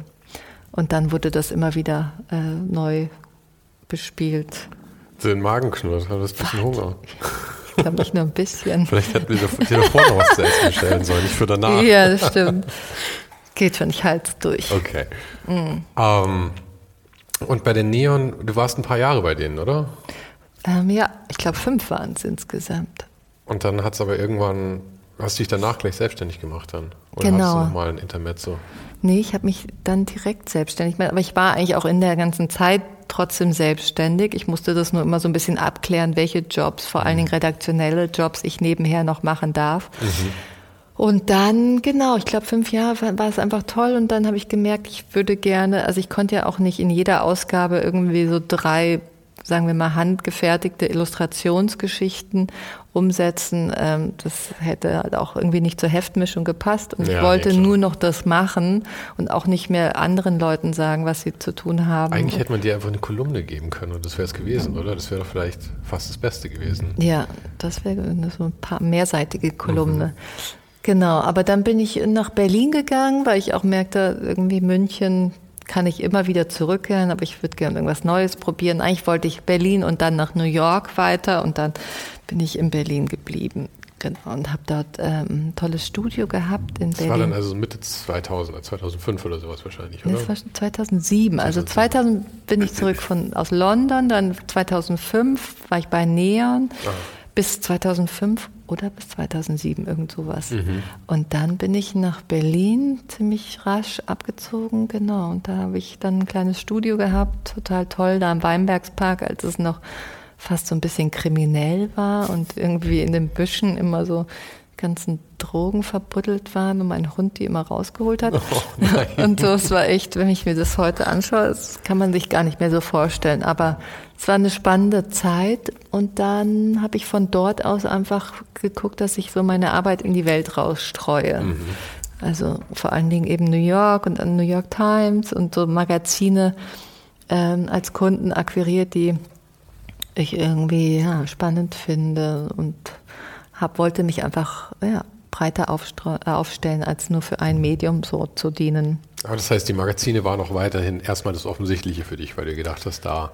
Und dann wurde das immer wieder äh, neu bespielt. Den Magen knurrt, hat das ein bisschen Hunger. Ich glaube nicht nur ein bisschen. *laughs* Vielleicht hätten wir dir davor noch was zu essen bestellen sollen, nicht für danach. Ja, das stimmt. Geht schon, ich halte es durch. Okay. Mhm. Um, und bei den Neon, du warst ein paar Jahre bei denen, oder? Ähm, ja, ich glaube fünf waren es insgesamt. Und dann hat es aber irgendwann, hast du dich danach gleich selbstständig gemacht dann? Oder genau. hast du nochmal ein Intermezzo? Nee, ich habe mich dann direkt selbstständig gemacht. Aber ich war eigentlich auch in der ganzen Zeit trotzdem selbstständig. Ich musste das nur immer so ein bisschen abklären, welche Jobs, vor allen Dingen redaktionelle Jobs, ich nebenher noch machen darf. Mhm. Und dann, genau, ich glaube, fünf Jahre war es einfach toll. Und dann habe ich gemerkt, ich würde gerne, also ich konnte ja auch nicht in jeder Ausgabe irgendwie so drei sagen wir mal, handgefertigte Illustrationsgeschichten umsetzen. Ähm, das hätte halt auch irgendwie nicht zur Heftmischung gepasst. Und ja, ich wollte nee, nur noch das machen und auch nicht mehr anderen Leuten sagen, was sie zu tun haben. Eigentlich hätte man dir einfach eine Kolumne geben können und das wäre es gewesen, oder? Das wäre doch vielleicht fast das Beste gewesen. Ja, das wäre so ein paar mehrseitige Kolumne. Mhm. Genau, aber dann bin ich nach Berlin gegangen, weil ich auch merkte, irgendwie München, kann ich immer wieder zurückkehren, aber ich würde gerne irgendwas Neues probieren. Eigentlich wollte ich Berlin und dann nach New York weiter und dann bin ich in Berlin geblieben. Genau, und habe dort ähm, ein tolles Studio gehabt in das Berlin. Das war dann also Mitte 2000, 2005 oder sowas wahrscheinlich, oder? Das war 2007. 2007. Also 2000 bin ich zurück von, aus London, dann 2005 war ich bei Neon. Aha bis 2005 oder bis 2007, irgend sowas. Mhm. Und dann bin ich nach Berlin ziemlich rasch abgezogen, genau. Und da habe ich dann ein kleines Studio gehabt, total toll, da im Weinbergspark, als es noch fast so ein bisschen kriminell war und irgendwie in den Büschen immer so ganzen Drogen verbuddelt waren und mein Hund die immer rausgeholt hat. Oh, und so, es war echt, wenn ich mir das heute anschaue, das kann man sich gar nicht mehr so vorstellen. Aber es war eine spannende Zeit und dann habe ich von dort aus einfach geguckt, dass ich so meine Arbeit in die Welt rausstreue. Mhm. Also vor allen Dingen eben New York und New York Times und so Magazine ähm, als Kunden akquiriert, die ich irgendwie ja, spannend finde und hab, wollte mich einfach ja, breiter äh, aufstellen, als nur für ein Medium so zu dienen. Aber das heißt, die Magazine waren auch weiterhin erstmal das Offensichtliche für dich, weil du gedacht hast, da,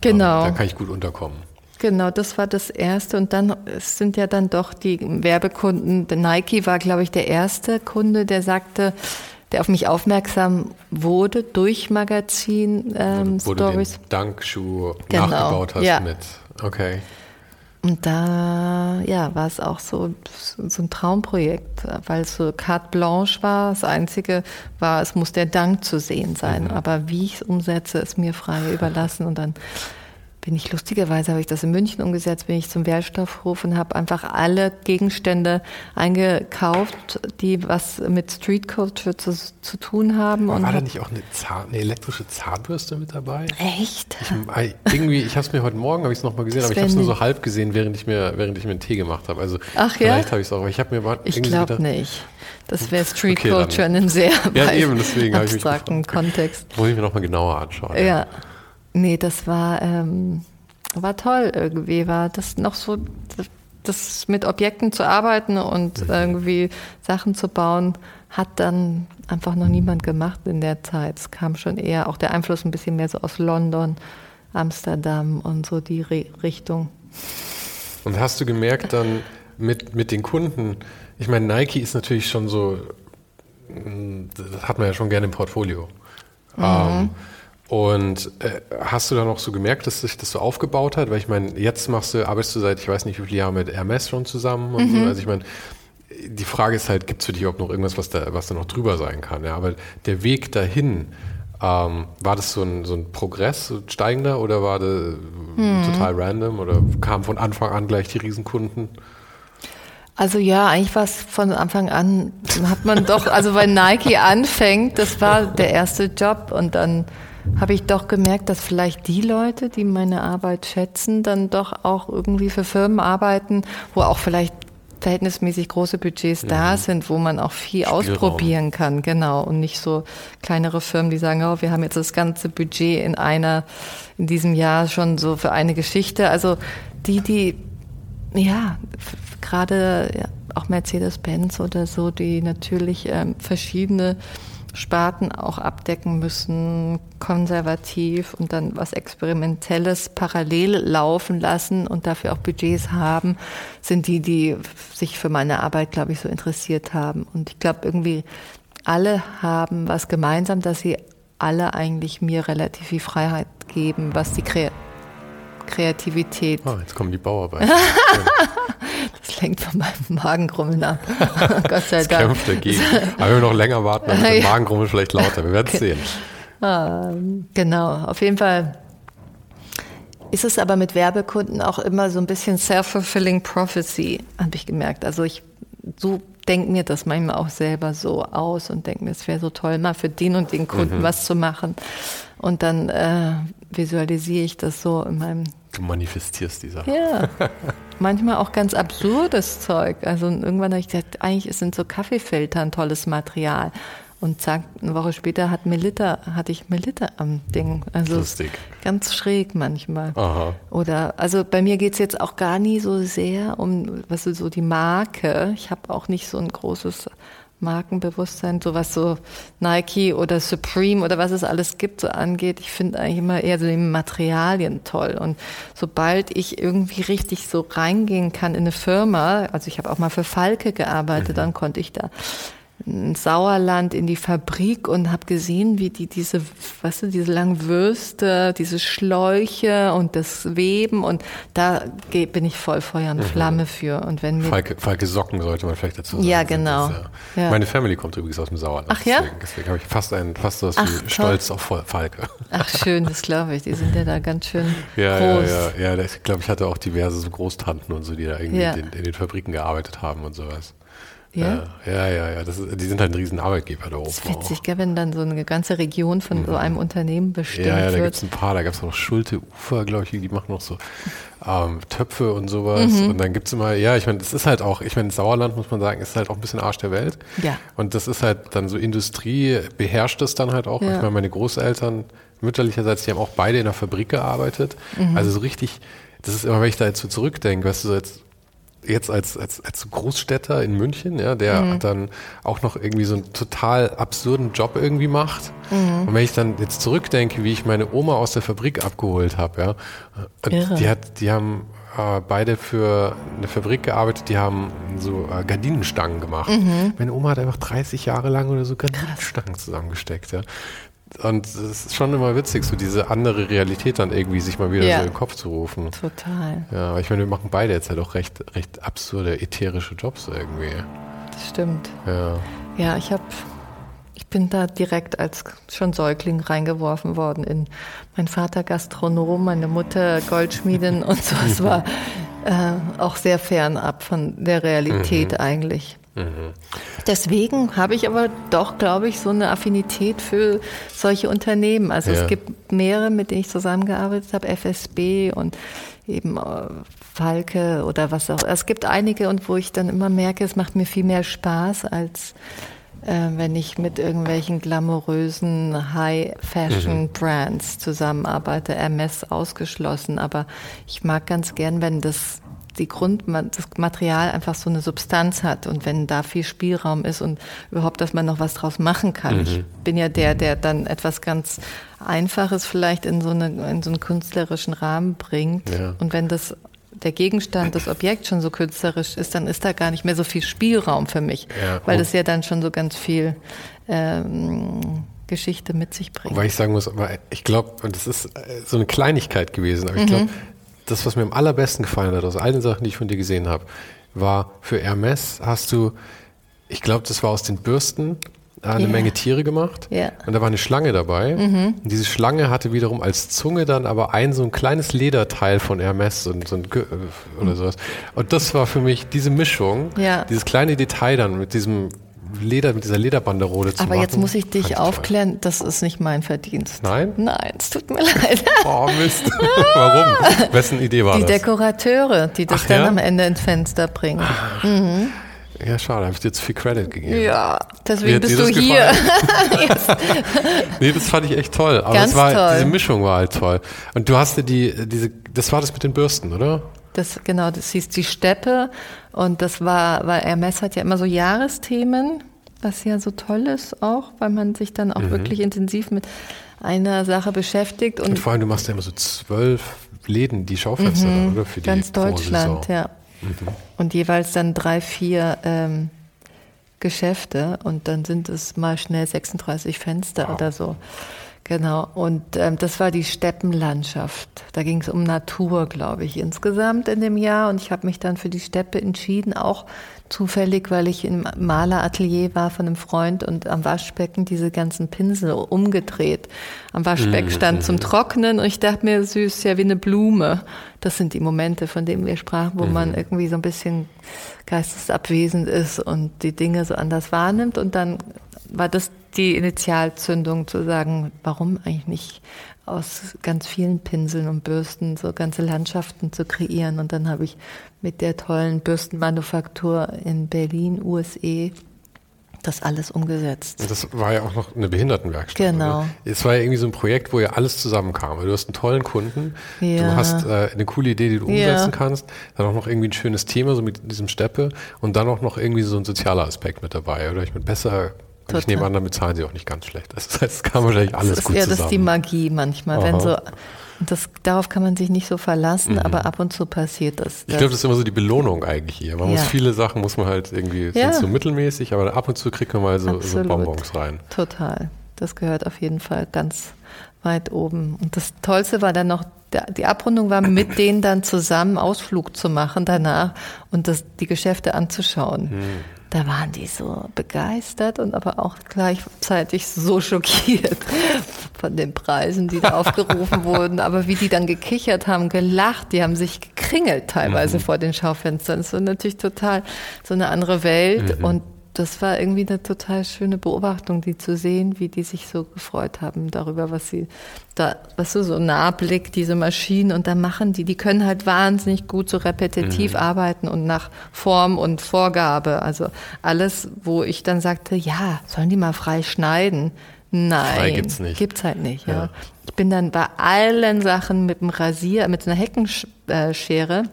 genau. ähm, da kann ich gut unterkommen. Genau, das war das erste. Und dann sind ja dann doch die Werbekunden. Nike war, glaube ich, der erste Kunde, der sagte, der auf mich aufmerksam wurde durch Magazin ähm, wo, wo Stories. du den Dankschuh genau. nachgebaut hast ja. mit. Okay. Und da ja, war es auch so, so ein Traumprojekt, weil es so carte blanche war. Das Einzige war, es muss der Dank zu sehen sein. Mhm. Aber wie ich es umsetze, ist mir frei überlassen. Und dann bin ich lustigerweise, habe ich das in München umgesetzt, bin ich zum Wertstoffhof und habe einfach alle Gegenstände eingekauft, die was mit Street Culture zu, zu tun haben. Aber und war da nicht auch eine, Zahn, eine, elektrische Zahnbürste mit dabei? Echt? Ich, irgendwie, ich habe es mir heute Morgen, habe ich es nochmal gesehen, aber ich habe es nur so halb gesehen, während ich mir, während ich mir einen Tee gemacht habe. Also Ach, vielleicht ja? habe ich es auch, aber ich habe mir Ich glaube nicht. Das wäre Street Okay, Culture dann- in einem sehr Ja, eben, *laughs* abstrakten. Kontext. Muss ich mir nochmal genauer anschauen. Ja. Nee, das war, ähm, war toll irgendwie, war das noch so, das mit Objekten zu arbeiten und irgendwie Sachen zu bauen, hat dann einfach noch niemand gemacht in der Zeit. Es kam schon eher auch der Einfluss ein bisschen mehr so aus London, Amsterdam und so die Re Richtung. Und hast du gemerkt dann mit, mit den Kunden, ich meine, Nike ist natürlich schon so, mh, das hat man ja schon gerne im Portfolio. Ähm, und äh, hast du dann auch so gemerkt, dass sich das so aufgebaut hat? Weil ich meine, jetzt machst du, arbeitest du seit, ich weiß nicht, wie viele Jahre mit Hermes schon zusammen und so. Also ich meine, die Frage ist halt, gibt es für dich überhaupt noch irgendwas, was da, was da noch drüber sein kann? Ja? Aber der Weg dahin, ähm, war das so ein, so ein Progress, so ein steigender oder war das total random oder kamen von Anfang an gleich die Riesenkunden? Also ja, eigentlich war es von Anfang an, hat man doch, also wenn Nike anfängt, das war der erste Job und dann habe ich doch gemerkt, dass vielleicht die Leute, die meine Arbeit schätzen, dann doch auch irgendwie für Firmen arbeiten, wo auch vielleicht verhältnismäßig große Budgets da sind, wo man auch viel Spielraum. ausprobieren kann, genau. Und nicht so kleinere Firmen, die sagen, oh, wir haben jetzt das ganze Budget in einer, in diesem Jahr schon so für eine Geschichte. Also die, die ja, gerade ja, auch Mercedes-Benz oder so, die natürlich ähm, verschiedene Sparten auch abdecken müssen, konservativ und dann was Experimentelles parallel laufen lassen und dafür auch Budgets haben, sind die, die sich für meine Arbeit, glaube ich, so interessiert haben. Und ich glaube, irgendwie alle haben was gemeinsam, dass sie alle eigentlich mir relativ viel Freiheit geben, was die Kre Kreativität Ah, jetzt kommen die Bauarbeiter. *laughs* Das lenkt von meinem Magengrummeln ab. *laughs* *laughs* Gott sei Dank. kämpft dagegen. Aber wenn wir noch länger warten, dann wird der *laughs* Ja. Magenrummel vielleicht lauter. Wir werden es sehen. Ähm, genau, auf jeden Fall ist es aber mit Werbekunden auch immer so ein bisschen self-fulfilling prophecy, habe ich gemerkt. Also ich so denke mir das manchmal auch selber so aus und denke mir, es wäre so toll, mal für den und den Kunden was zu machen. Und dann äh, visualisiere ich das so in meinem Du manifestierst die Sache. Ja, *laughs* manchmal auch ganz absurdes Zeug. Also irgendwann habe ich gedacht, eigentlich sind so Kaffeefilter ein tolles Material. Und zack, eine Woche später hat Melitta, hatte ich Melitta am Ding. Also Lustig. ganz schräg manchmal. Aha. Oder, also bei mir geht's jetzt auch gar nie so sehr um, was ist so die Marke. Ich habe auch nicht so ein großes Markenbewusstsein, so was so Nike oder Supreme oder was es alles gibt, so angeht. Ich finde eigentlich immer eher so die Materialien toll. Und sobald ich irgendwie richtig so reingehen kann in eine Firma, also ich habe auch mal für Falke gearbeitet, dann konnte ich da ins Sauerland in die Fabrik und habe gesehen, wie die diese, weißt du, diese langen Würste, diese Schläuche und das Weben und da geh- bin ich voll Feuer und Flamme für. Und wenn mir Falke, Falke Socken sollte man vielleicht dazu sagen. Ja, Das genau. ist, äh, Ja. Meine Family kommt übrigens aus dem Sauerland. Ach ja? Deswegen, deswegen habe ich fast, ein, fast so was Ach, wie. Stolz auf Falke. Ach schön, das glaube ich. Die sind ja da ganz schön *laughs* Ja, ja, groß. ja, ja. das- Ich glaube, ich hatte auch diverse so Großtanten und so, die da irgendwie Ja. in, den, in den Fabriken gearbeitet haben und sowas. Ja? ja, ja, ja. Das ist, die sind halt ein riesen Arbeitgeber da oben. Das ist witzig, gell, wenn dann so eine ganze Region von so einem Unternehmen bestimmt Ja, ja, da wird. gibt es ein paar. Da gab es noch Schulte Ufer, glaube ich, die machen noch so ähm, Töpfe und sowas. Mhm. Und dann gibt es immer, ja, ich meine, das ist halt auch, ich meine, Sauerland, muss man sagen, ist halt auch ein bisschen Arsch der Welt. Ja. Und das ist halt dann so Industrie, beherrscht das dann halt auch. Ja. Ich meine, meine Großeltern mütterlicherseits, die haben auch beide in der Fabrik gearbeitet. Mhm. Also so richtig, das ist immer, wenn ich da jetzt so zurückdenke, weißt du, so jetzt jetzt als, als, als Großstädter in München, ja, der mhm. dann auch noch irgendwie so einen total absurden Job irgendwie macht. Mhm. Und wenn ich dann jetzt zurückdenke, wie ich meine Oma aus der Fabrik abgeholt habe, ja, die hat, die haben äh, beide für eine Fabrik gearbeitet, die haben so äh, Gardinenstangen gemacht. Mhm. Meine Oma hat einfach 30 Jahre lang oder so Gardinenstangen zusammengesteckt, ja. Und es ist schon immer witzig, so diese andere Realität dann irgendwie sich mal wieder ja. so in den Kopf zu rufen. Total. Ja, aber ich meine, wir machen beide jetzt halt auch recht, recht absurde, ätherische Jobs irgendwie. Das stimmt. Ja. Ja, ich habe ich bin da direkt als schon Säugling reingeworfen worden in mein Vater Gastronom, meine Mutter Goldschmiedin *laughs* und so. Es war äh, auch sehr fernab von der Realität mhm. eigentlich. Mhm. Deswegen habe ich aber doch, glaube ich, so eine Affinität für solche Unternehmen. Also ja. es gibt mehrere, mit denen ich zusammengearbeitet habe, FSB und eben äh, Falke oder was auch. Es gibt einige und wo ich dann immer merke, es macht mir viel mehr Spaß als äh, wenn ich mit irgendwelchen glamourösen High-Fashion-Brands mhm. zusammenarbeite, Hermes ausgeschlossen. Aber ich mag ganz gern, wenn das die Grund, das Material einfach so eine Substanz hat und wenn da viel Spielraum ist und überhaupt, dass man noch was draus machen kann. Mhm. Ich bin ja der, der dann etwas ganz Einfaches vielleicht in so, eine, in so einen künstlerischen Rahmen bringt. Ja. Und wenn das der Gegenstand, das Objekt schon so künstlerisch ist, dann ist da gar nicht mehr so viel Spielraum für mich, ja, weil das ja dann schon so ganz viel ähm, Geschichte mit sich bringt. Weil ich sagen muss, aber ich glaube, und das ist äh, so eine Kleinigkeit gewesen, aber ich glaube, mhm. Das, was mir am allerbesten gefallen hat aus allen Sachen, die ich von dir gesehen habe, war für Hermes hast du, ich glaube, das war aus den Bürsten eine yeah. Menge Tiere gemacht. Yeah. Und da war eine Schlange dabei. Mhm. Und diese Schlange hatte wiederum als Zunge dann aber ein so ein kleines Lederteil von Hermes und so ein äh, oder sowas. Und das war für mich diese Mischung, ja. dieses kleine Detail dann mit diesem Leder, mit dieser Lederbanderole zu Aber machen. jetzt muss ich dich aufklären, das ist nicht mein Verdienst. Nein? Nein, es tut mir leid. Oh Mist. *laughs* Warum? Wessen Idee war die das? Die Dekorateure, die das Ach, dann ja? am Ende ins Fenster bringen. Mhm. Ja, schade, habe ich dir zu viel Credit gegeben. Ja, deswegen bist du hier. *laughs* *laughs* nee, das fand ich echt toll. Aber Ganz war, toll. diese Mischung war halt toll. Und du hast dir die, diese, das war das mit den Bürsten, oder? Das, genau, das hieß die Steppe. Und das war, weil Hermes hat ja immer so Jahresthemen, was ja so toll ist auch, weil man sich dann auch mhm. wirklich intensiv mit einer Sache beschäftigt. Und, und, vor allem, du machst ja immer so zwölf Läden, die Schaufenster, mhm, oder? Für die Ganz Deutschland, ja. Mhm. Und jeweils dann drei, vier ähm, Geschäfte und dann sind es mal schnell 36 Fenster wow. oder so. Genau, und ähm, das war die Steppenlandschaft. Da ging es um Natur, glaube ich, insgesamt in dem Jahr. Und ich habe mich dann für die Steppe entschieden, auch zufällig, weil ich im Maleratelier war von einem Freund und am Waschbecken diese ganzen Pinsel umgedreht. Am Waschbecken mhm. stand zum Trocknen und ich dachte mir, süß, ja wie eine Blume. Das sind die Momente, von denen wir sprachen, wo mhm. man irgendwie so ein bisschen geistesabwesend ist und die Dinge so anders wahrnimmt. Und dann war das die Initialzündung zu sagen, warum eigentlich nicht aus ganz vielen Pinseln und Bürsten so ganze Landschaften zu kreieren. Und dann habe ich mit der tollen Bürstenmanufaktur in Berlin, USA, das alles umgesetzt. Und das war ja auch noch eine Behindertenwerkstatt. Genau. Es war ja irgendwie so ein Projekt, wo ja alles zusammenkam. Du hast einen tollen Kunden, ja. du hast äh, eine coole Idee, die du umsetzen ja. kannst, dann auch noch irgendwie ein schönes Thema, so mit diesem Steppe und dann auch noch irgendwie so ein sozialer Aspekt mit dabei. Oder ich mit besser Total. Ich nehme an, damit zahlen sie auch nicht ganz schlecht. Das heißt, es kam wahrscheinlich alles das gut ja, zusammen. Das ist die Magie manchmal, Aha. wenn so das, darauf kann man sich nicht so verlassen, mhm. aber ab und zu passiert das. Ich glaube, das ist immer so die Belohnung eigentlich hier. Man ja. muss viele Sachen, muss man halt irgendwie, ja. so mittelmäßig, aber ab und zu kriegt man mal so, so Bonbons rein. Total. Das gehört auf jeden Fall ganz weit oben. Und das Tollste war dann noch, die Abrundung war mit *coughs* denen dann zusammen Ausflug zu machen danach und das, die Geschäfte anzuschauen. Mhm da waren die so begeistert und aber auch gleichzeitig so schockiert von den Preisen, die da *laughs* aufgerufen wurden. Aber wie die dann gekichert haben, gelacht, die haben sich gekringelt teilweise mhm. vor den Schaufenstern. Das war natürlich total so eine andere Welt mhm. und das war irgendwie eine total schöne Beobachtung, die zu sehen, wie die sich so gefreut haben darüber, was sie da, was du so Nahblick, diese Maschinen und da machen die, die können halt wahnsinnig gut so repetitiv mhm. arbeiten und nach Form und Vorgabe. Also alles, wo ich dann sagte, ja, sollen die mal frei schneiden? Nein, frei gibt's nicht. Gibt's halt nicht, ja. ja. Ich bin dann bei allen Sachen mit dem Rasier, mit einer Heckenschere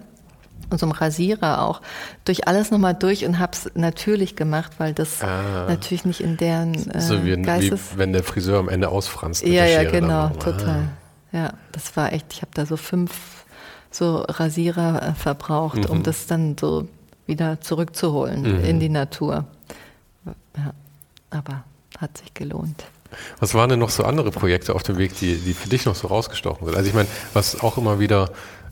und so einem Rasierer auch durch alles nochmal durch und hab's natürlich gemacht, weil das ah, natürlich nicht in deren äh, so wie, Geistes wie wenn der Friseur am Ende ausfranst. Ja, ja, genau, ah. total. Ja, das war echt. Ich habe da so fünf so Rasierer äh, verbraucht, mhm. um das dann so wieder zurückzuholen mhm. in die Natur. Ja, aber hat sich gelohnt. Was waren denn noch so andere Projekte auf dem Weg, die, die für dich noch so rausgestochen sind? Also ich meine, was auch immer wieder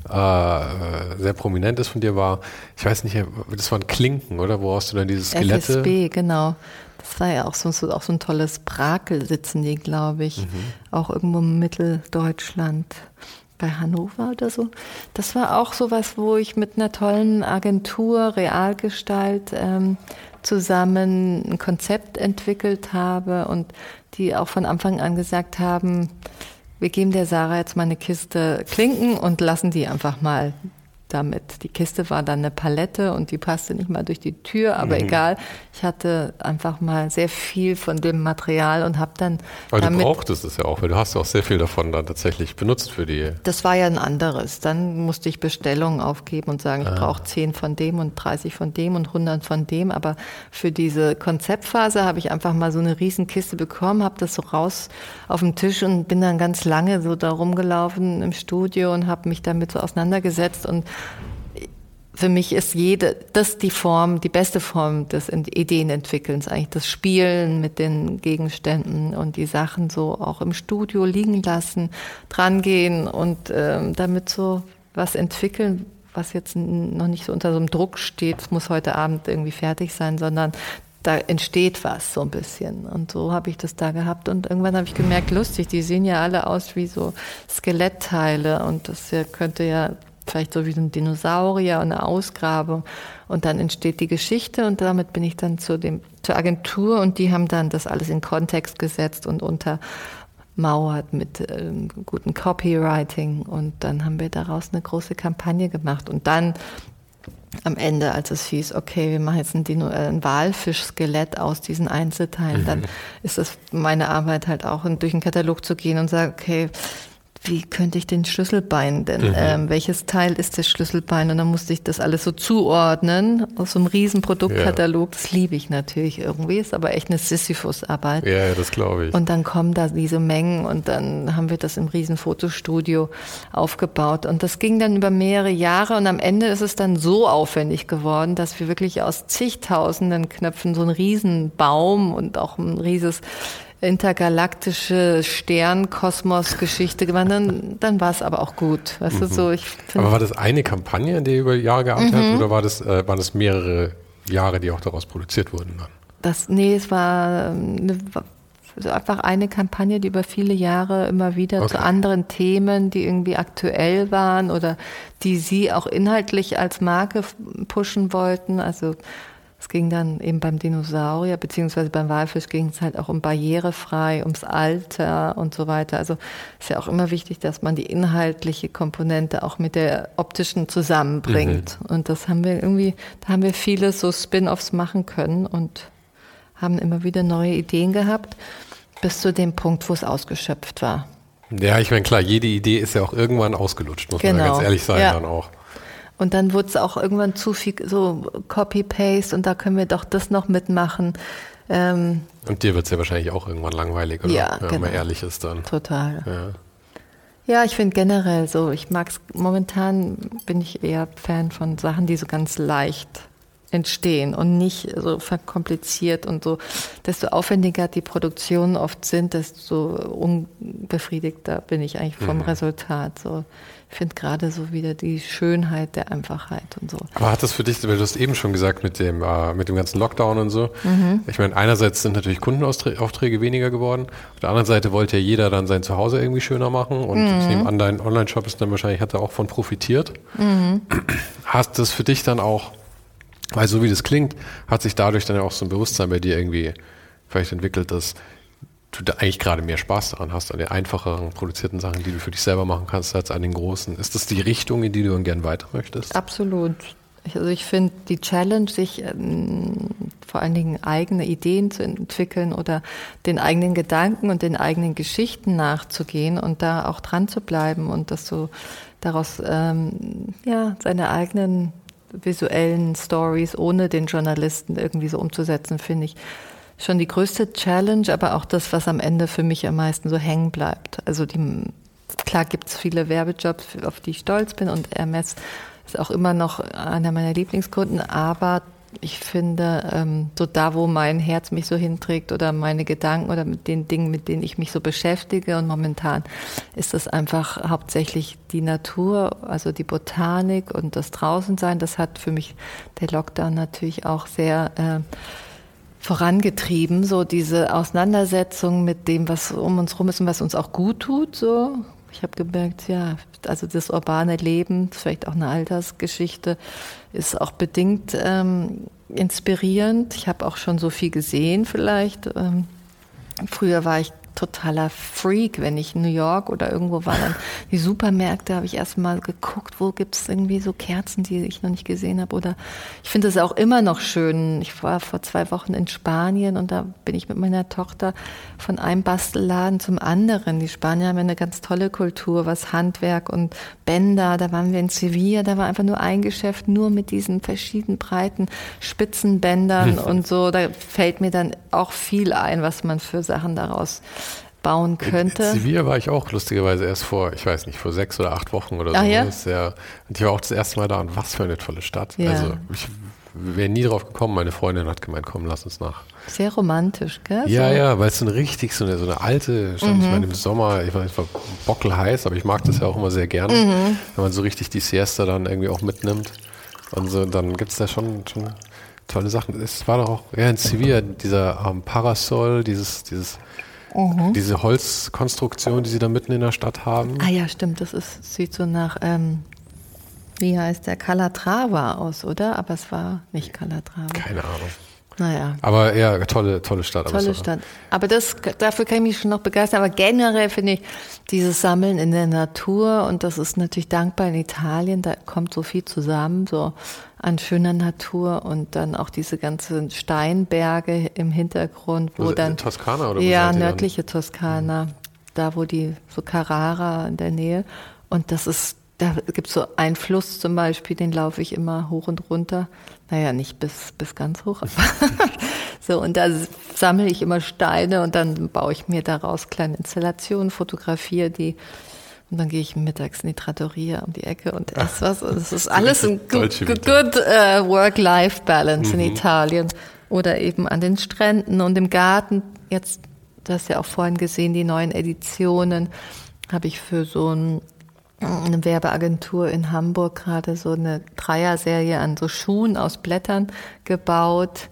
äh, sehr prominent ist von dir war, ich weiß nicht, das waren Klinken, oder? Wo hast du dann dieses Skelette? FSB, genau. Das war ja auch so, auch so ein tolles Brakel sitzen die, glaube ich. Mhm. Auch irgendwo in Mitteldeutschland bei Hannover oder so. Das war auch so was, wo ich mit einer tollen Agentur, Realgestalt, ähm, zusammen ein Konzept entwickelt habe und die auch von Anfang an gesagt haben, wir geben der Sarah jetzt mal eine Kiste Klinken und lassen die einfach mal damit. Die Kiste war dann eine Palette und die passte nicht mal durch die Tür, aber mhm. egal. Ich hatte einfach mal sehr viel von dem Material und habe dann. Aber damit, du brauchtest es ja auch, weil du hast ja auch sehr viel davon dann tatsächlich benutzt für die. Das war ja ein anderes. Dann musste ich Bestellungen aufgeben und sagen, ich ah. brauche 10 von dem und 30 von dem und 100 von dem. Aber für diese Konzeptphase habe ich einfach mal so eine riesen Kiste bekommen, habe das so raus auf dem Tisch und bin dann ganz lange so da rumgelaufen im Studio und habe mich damit so auseinandergesetzt und für mich ist jede, das die Form, die beste Form des Ideenentwickelns, eigentlich das Spielen mit den Gegenständen und die Sachen so auch im Studio liegen lassen, drangehen und ähm, damit so was entwickeln, was jetzt noch nicht so unter so einem Druck steht, es muss heute Abend irgendwie fertig sein, sondern da entsteht was so ein bisschen. Und so habe ich das da gehabt. Und irgendwann habe ich gemerkt, lustig, die sehen ja alle aus wie so Skelettteile und das könnte ja vielleicht so wie so ein Dinosaurier und eine Ausgrabung. Und dann entsteht die Geschichte und damit bin ich dann zu dem, zur Agentur und die haben dann das alles in Kontext gesetzt und untermauert mit ähm, gutem Copywriting. Und dann haben wir daraus eine große Kampagne gemacht. Und dann am Ende, als es hieß, okay, wir machen jetzt ein, Dino, äh, ein Walfischskelett aus diesen Einzelteilen, dann ist das meine Arbeit halt auch, durch den Katalog zu gehen und sagen, okay, wie könnte ich den Schlüsselbein denn? Mhm. Ähm, welches Teil ist das Schlüsselbein? Und dann musste ich das alles so zuordnen aus so einem riesen Produktkatalog. Ja. Das liebe ich natürlich irgendwie, ist aber echt eine Sisyphus-Arbeit. Ja, das glaube ich. Und dann kommen da diese Mengen und dann haben wir das im riesen Fotostudio aufgebaut. Und das ging dann über mehrere Jahre und am Ende ist es dann so aufwendig geworden, dass wir wirklich aus zigtausenden Knöpfen so einen riesen Baum und auch ein rieses intergalaktische Sternkosmos-Geschichte gemacht, dann, dann war es aber auch gut. Weißt mhm. du, so, ich aber war das eine Kampagne, die über Jahre gearbeitet mhm. hat, oder war das, äh, waren das mehrere Jahre, die auch daraus produziert wurden dann? Das, nee, es war eine, also einfach eine Kampagne, die über viele Jahre immer wieder okay. zu anderen Themen, die irgendwie aktuell waren oder die sie auch inhaltlich als Marke pushen wollten. Also es ging dann eben beim Dinosaurier, beziehungsweise beim Walfisch ging es halt auch um barrierefrei, ums Alter und so weiter. Also ist ja auch immer wichtig, dass man die inhaltliche Komponente auch mit der optischen zusammenbringt. Mhm. Und das haben wir irgendwie, da haben wir viele so Spin-offs machen können und haben immer wieder neue Ideen gehabt, bis zu dem Punkt, wo es ausgeschöpft war. Ja, ich meine, klar, jede Idee ist ja auch irgendwann ausgelutscht, muss genau. man ganz ehrlich sein ja. dann auch. Und dann wurde es auch irgendwann zu viel so Copy-Paste und da können wir doch das noch mitmachen. Ähm, und dir wird es ja wahrscheinlich auch irgendwann langweilig, oder? Ja, Wenn genau. man ehrlich ist dann. Total. Ja. Ja, ich finde generell so, ich mag es, momentan bin ich eher Fan von Sachen, die so ganz leicht entstehen und nicht so verkompliziert und so. Desto aufwendiger die Produktionen oft sind, desto unbefriedigter bin ich eigentlich vom mhm. Resultat. So finde gerade so wieder die Schönheit der Einfachheit und so. Aber hat das für dich, weil du hast eben schon gesagt mit dem, äh, mit dem ganzen Lockdown und so, mhm. ich meine, einerseits sind natürlich Kundenaufträge weniger geworden, auf der anderen Seite wollte ja jeder dann sein Zuhause irgendwie schöner machen und mhm. ich nehme an, dein Online-Shop ist dann wahrscheinlich, hat er auch von profitiert. Mhm. Hast das für dich dann auch, weil so wie das klingt, hat sich dadurch dann ja auch so ein Bewusstsein bei dir irgendwie vielleicht entwickelt, dass du da eigentlich gerade mehr Spaß daran hast, an den einfacheren produzierten Sachen, die du für dich selber machen kannst, als an den großen. Ist das die Richtung, in die du gern weiter möchtest? Absolut. Also ich finde die Challenge, sich ähm, vor allen Dingen eigene Ideen zu entwickeln oder den eigenen Gedanken und den eigenen Geschichten nachzugehen und da auch dran zu bleiben und das so daraus ähm, ja seine eigenen visuellen Stories ohne den Journalisten irgendwie so umzusetzen, finde ich schon die größte Challenge, aber auch das, was am Ende für mich am meisten so hängen bleibt. Also die, klar gibt es viele Werbejobs, auf die ich stolz bin und Hermes ist auch immer noch einer meiner Lieblingskunden, aber ich finde, ähm, so da, wo mein Herz mich so hinträgt oder meine Gedanken oder mit den Dingen, mit denen ich mich so beschäftige und momentan ist das einfach hauptsächlich die Natur, also die Botanik und das Draußensein. Das hat für mich der Lockdown natürlich auch sehr äh, vorangetrieben, so diese Auseinandersetzung mit dem, was um uns rum ist und was uns auch gut tut, so. Ich habe gemerkt, ja, also das urbane Leben, vielleicht auch eine Altersgeschichte, ist auch bedingt ähm, inspirierend. Ich habe auch schon so viel gesehen vielleicht. Ähm, früher war ich totaler Freak, wenn ich in New York oder irgendwo war, dann die Supermärkte habe ich erstmal geguckt, wo gibt es irgendwie so Kerzen, die ich noch nicht gesehen habe. Oder ich finde es auch immer noch schön. Ich war vor zwei Wochen in Spanien und da bin ich mit meiner Tochter von einem Bastelladen zum anderen. Die Spanier haben eine ganz tolle Kultur, was Handwerk und Bänder. Da waren wir in Sevilla, da war einfach nur ein Geschäft, nur mit diesen verschiedenen breiten Spitzenbändern *laughs* und so. Da fällt mir dann auch viel ein, was man für Sachen daraus bauen könnte. In Sevilla war ich auch lustigerweise erst vor, ich weiß nicht, vor sechs oder acht Wochen oder so. Ja? und ich war auch das erste Mal da und was für eine tolle Stadt. Ja. Also ich wäre nie drauf gekommen. Meine Freundin hat gemeint, komm, lass uns nach. Sehr romantisch, gell? Ja, so. ja, weil es so eine richtig, so eine, so eine alte Stadt. Mhm. Ich meine, im Sommer, ich weiß, es war bockelheiß, aber ich mag das ja auch immer sehr gerne, mhm. wenn man so richtig die Siesta dann irgendwie auch mitnimmt. Und so, dann gibt es da schon, schon tolle Sachen. Es war doch auch, ja, in Sevilla, dieser ähm, Parasol, dieses, dieses Mhm. Diese Holzkonstruktion, die sie da mitten in der Stadt haben. Ah ja, stimmt. Das ist, sieht so nach, ähm, wie heißt der, Calatrava aus, oder? Aber es war nicht Calatrava. Keine Ahnung. Naja. Aber ja, tolle, tolle Stadt. Tolle Stadt. Aber das, dafür kann ich mich schon noch begeistern. Aber generell finde ich dieses Sammeln in der Natur und das ist natürlich dankbar in Italien. Da kommt so viel zusammen, so an schöner Natur und dann auch diese ganzen Steinberge im Hintergrund, wo also dann. In Toskana oder wo Ja, nördliche Toskana. Mhm. Da, wo die, so Carrara in der Nähe. Und das ist da gibt es so einen Fluss zum Beispiel, den laufe ich immer hoch und runter. Naja, nicht bis, bis ganz hoch, aber *laughs* so, und da sammle ich immer Steine und dann baue ich mir daraus kleine Installationen, fotografiere die und dann gehe ich mittags in die Trattoria um die Ecke und esse was. Und es ist *laughs* alles ein good, good uh, Work-Life-Balance mhm. in Italien. Oder eben an den Stränden und im Garten. Jetzt, du hast ja auch vorhin gesehen, die neuen Editionen habe ich für so ein eine Werbeagentur in Hamburg gerade so eine Dreier-Serie an so Schuhen aus Blättern gebaut.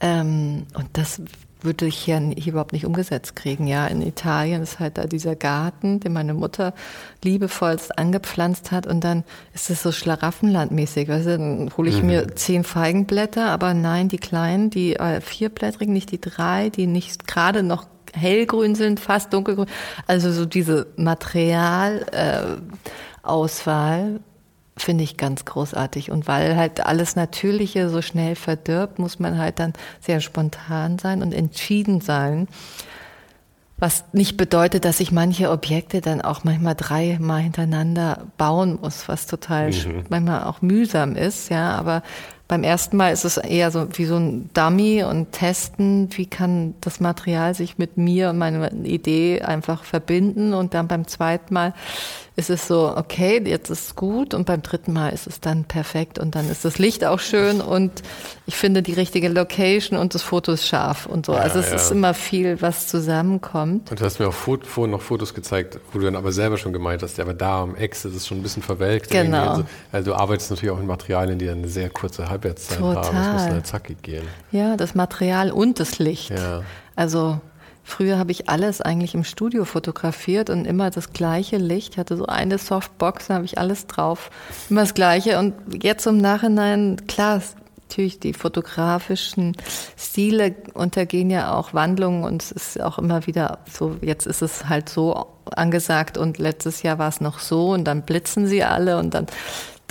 Ähm, und das würde ich hier, hier überhaupt nicht umgesetzt kriegen. Ja, in Italien ist halt da dieser Garten, den meine Mutter liebevollst angepflanzt hat und dann ist es so Schlaraffenlandmäßig. Weißt du, dann hole ich mhm. mir zehn Feigenblätter, aber nein, die kleinen, die äh, vierblättrigen, nicht die drei, die nicht gerade noch hellgrün sind, fast dunkelgrün. Also so diese Materialauswahl äh, finde ich ganz großartig. Und weil halt alles Natürliche so schnell verdirbt, muss man halt dann sehr spontan sein und entschieden sein. Was nicht bedeutet, dass ich manche Objekte dann auch manchmal dreimal hintereinander bauen muss, was total mhm. manchmal auch mühsam ist, ja. Aber beim ersten Mal ist es eher so wie so ein Dummy und testen, wie kann das Material sich mit mir und meiner Idee einfach verbinden. Und dann beim zweiten Mal ist es so, okay, jetzt ist es gut und beim dritten Mal ist es dann perfekt und dann ist das Licht auch schön und ich finde die richtige Location und das Foto ist scharf und so. Ja, also es ja. ist immer viel, was zusammenkommt. Und du hast mir auch vorhin noch Fotos gezeigt, wo du dann aber selber schon gemeint hast, ja, aber da am Ex ist es schon ein bisschen verwelkt. Genau. Also, also, du arbeitest natürlich auch mit Materialien, die eine sehr kurze Halbwertszeit Total. haben. Es muss dann zackig gehen. Ja, das Material und das Licht. Ja. Also Früher habe ich alles eigentlich im Studio fotografiert und immer das gleiche Licht. Ich hatte so eine Softbox, da habe ich alles drauf. Immer das gleiche. Und jetzt im Nachhinein, klar, natürlich die fotografischen Stile untergehen ja auch Wandlungen und es ist auch immer wieder so, jetzt ist es halt so angesagt und letztes Jahr war es noch so und dann blitzen sie alle und dann,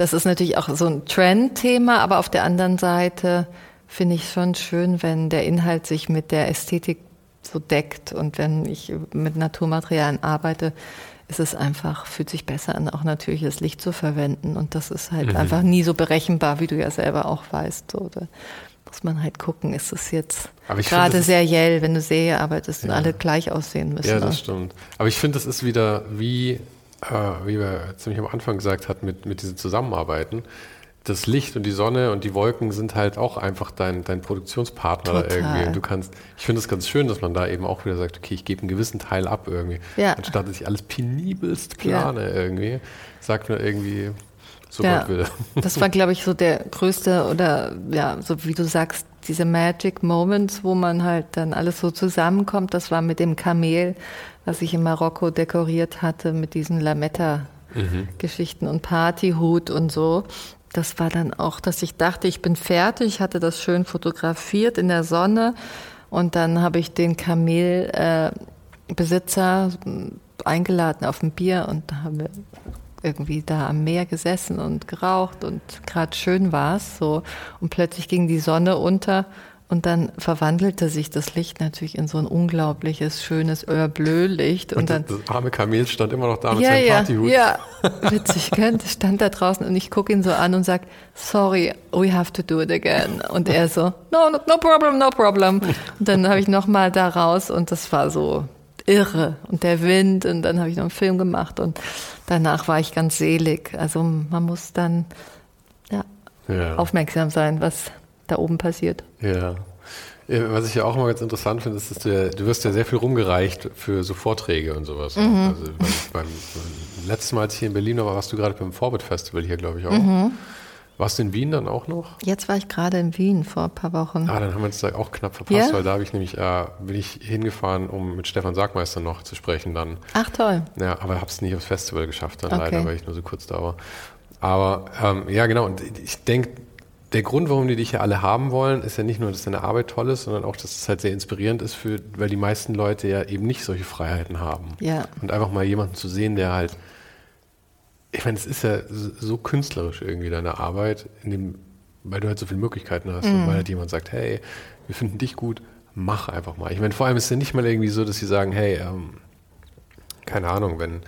das ist natürlich auch so ein Trendthema, aber auf der anderen Seite finde ich schon schön, wenn der Inhalt sich mit der Ästhetik so deckt und wenn ich mit Naturmaterialien arbeite, ist es einfach, fühlt sich besser an, auch natürliches Licht zu verwenden. Und das ist halt mhm. einfach nie so berechenbar, wie du ja selber auch weißt. So, da muss man halt gucken, ist es jetzt gerade find, seriell, wenn du Serie arbeitest ja. und alle gleich aussehen müssen. Ja, das ne? stimmt. Aber ich finde, das ist wieder wie, äh, wie wir ziemlich am Anfang gesagt hatten, mit, mit diesen Zusammenarbeiten das Licht und die Sonne und die Wolken sind halt auch einfach dein, dein Produktionspartner Total. irgendwie. Und du kannst, ich finde es ganz schön, dass man da eben auch wieder sagt, okay, ich gebe einen gewissen Teil ab irgendwie. Ja. Anstatt dass ich alles penibelst plane ja. irgendwie, sagt mir irgendwie, so ja. Gott will. Das war, glaube ich, so der größte oder ja, so wie du sagst, diese Magic Moments, wo man halt dann alles so zusammenkommt. Das war mit dem Kamel, was ich in Marokko dekoriert hatte, mit diesen Lametta-Geschichten mhm. und Partyhut und so das war dann auch, dass ich dachte, ich bin fertig, hatte das schön fotografiert in der Sonne und dann habe ich den Kamelbesitzer äh, eingeladen auf ein Bier und da haben wir irgendwie da am Meer gesessen und geraucht und gerade schön war es so und plötzlich ging die Sonne unter und dann verwandelte sich das Licht natürlich in so ein unglaubliches, schönes Heure-Bleu-Licht. Und, und, dann, das arme Kamel stand immer noch da mit ja, seinem ja, Partyhut. Ja, *laughs* witzig, gell? Das stand da draußen und ich gucke ihn so an und sage, sorry, we have to do it again. Und er so, no, no, no problem, no problem. Und dann habe ich nochmal da raus und das war so irre. Und der Wind und dann habe ich noch einen Film gemacht und danach war ich ganz selig. Also man muss dann ja. aufmerksam sein, was da oben passiert. Ja. Was ich ja auch immer ganz interessant finde, ist, dass du, du wirst ja sehr viel rumgereicht für so Vorträge und sowas. Mhm. Also beim, beim, letzten Mal, als ich hier in Berlin war, warst du gerade beim Forbit Festival hier, glaube ich, auch. Mhm. Warst du in Wien dann auch noch? Jetzt war ich gerade in Wien vor ein paar Wochen. Ah, dann haben wir uns da auch knapp verpasst, ja? weil da habe ich nämlich, äh, bin ich hingefahren, um mit Stefan Sagmeister noch zu sprechen dann. Ach toll. Ja, aber habe es nicht aufs Festival geschafft dann okay. leider, weil ich nur so kurz da war. Aber ähm, ja, genau, und ich denke, der Grund, warum die dich ja alle haben wollen, ist ja nicht nur, dass deine Arbeit toll ist, sondern auch, dass es halt sehr inspirierend ist, für, weil die meisten Leute ja eben nicht solche Freiheiten haben. Ja. Und einfach mal jemanden zu sehen, der halt, ich meine, es ist ja so künstlerisch irgendwie deine Arbeit, dem, weil du halt so viele Möglichkeiten hast mhm. und weil halt jemand sagt, hey, wir finden dich gut, mach einfach mal. Ich meine, vor allem ist es ja nicht mal irgendwie so, dass sie sagen, hey, ähm, keine Ahnung, wenn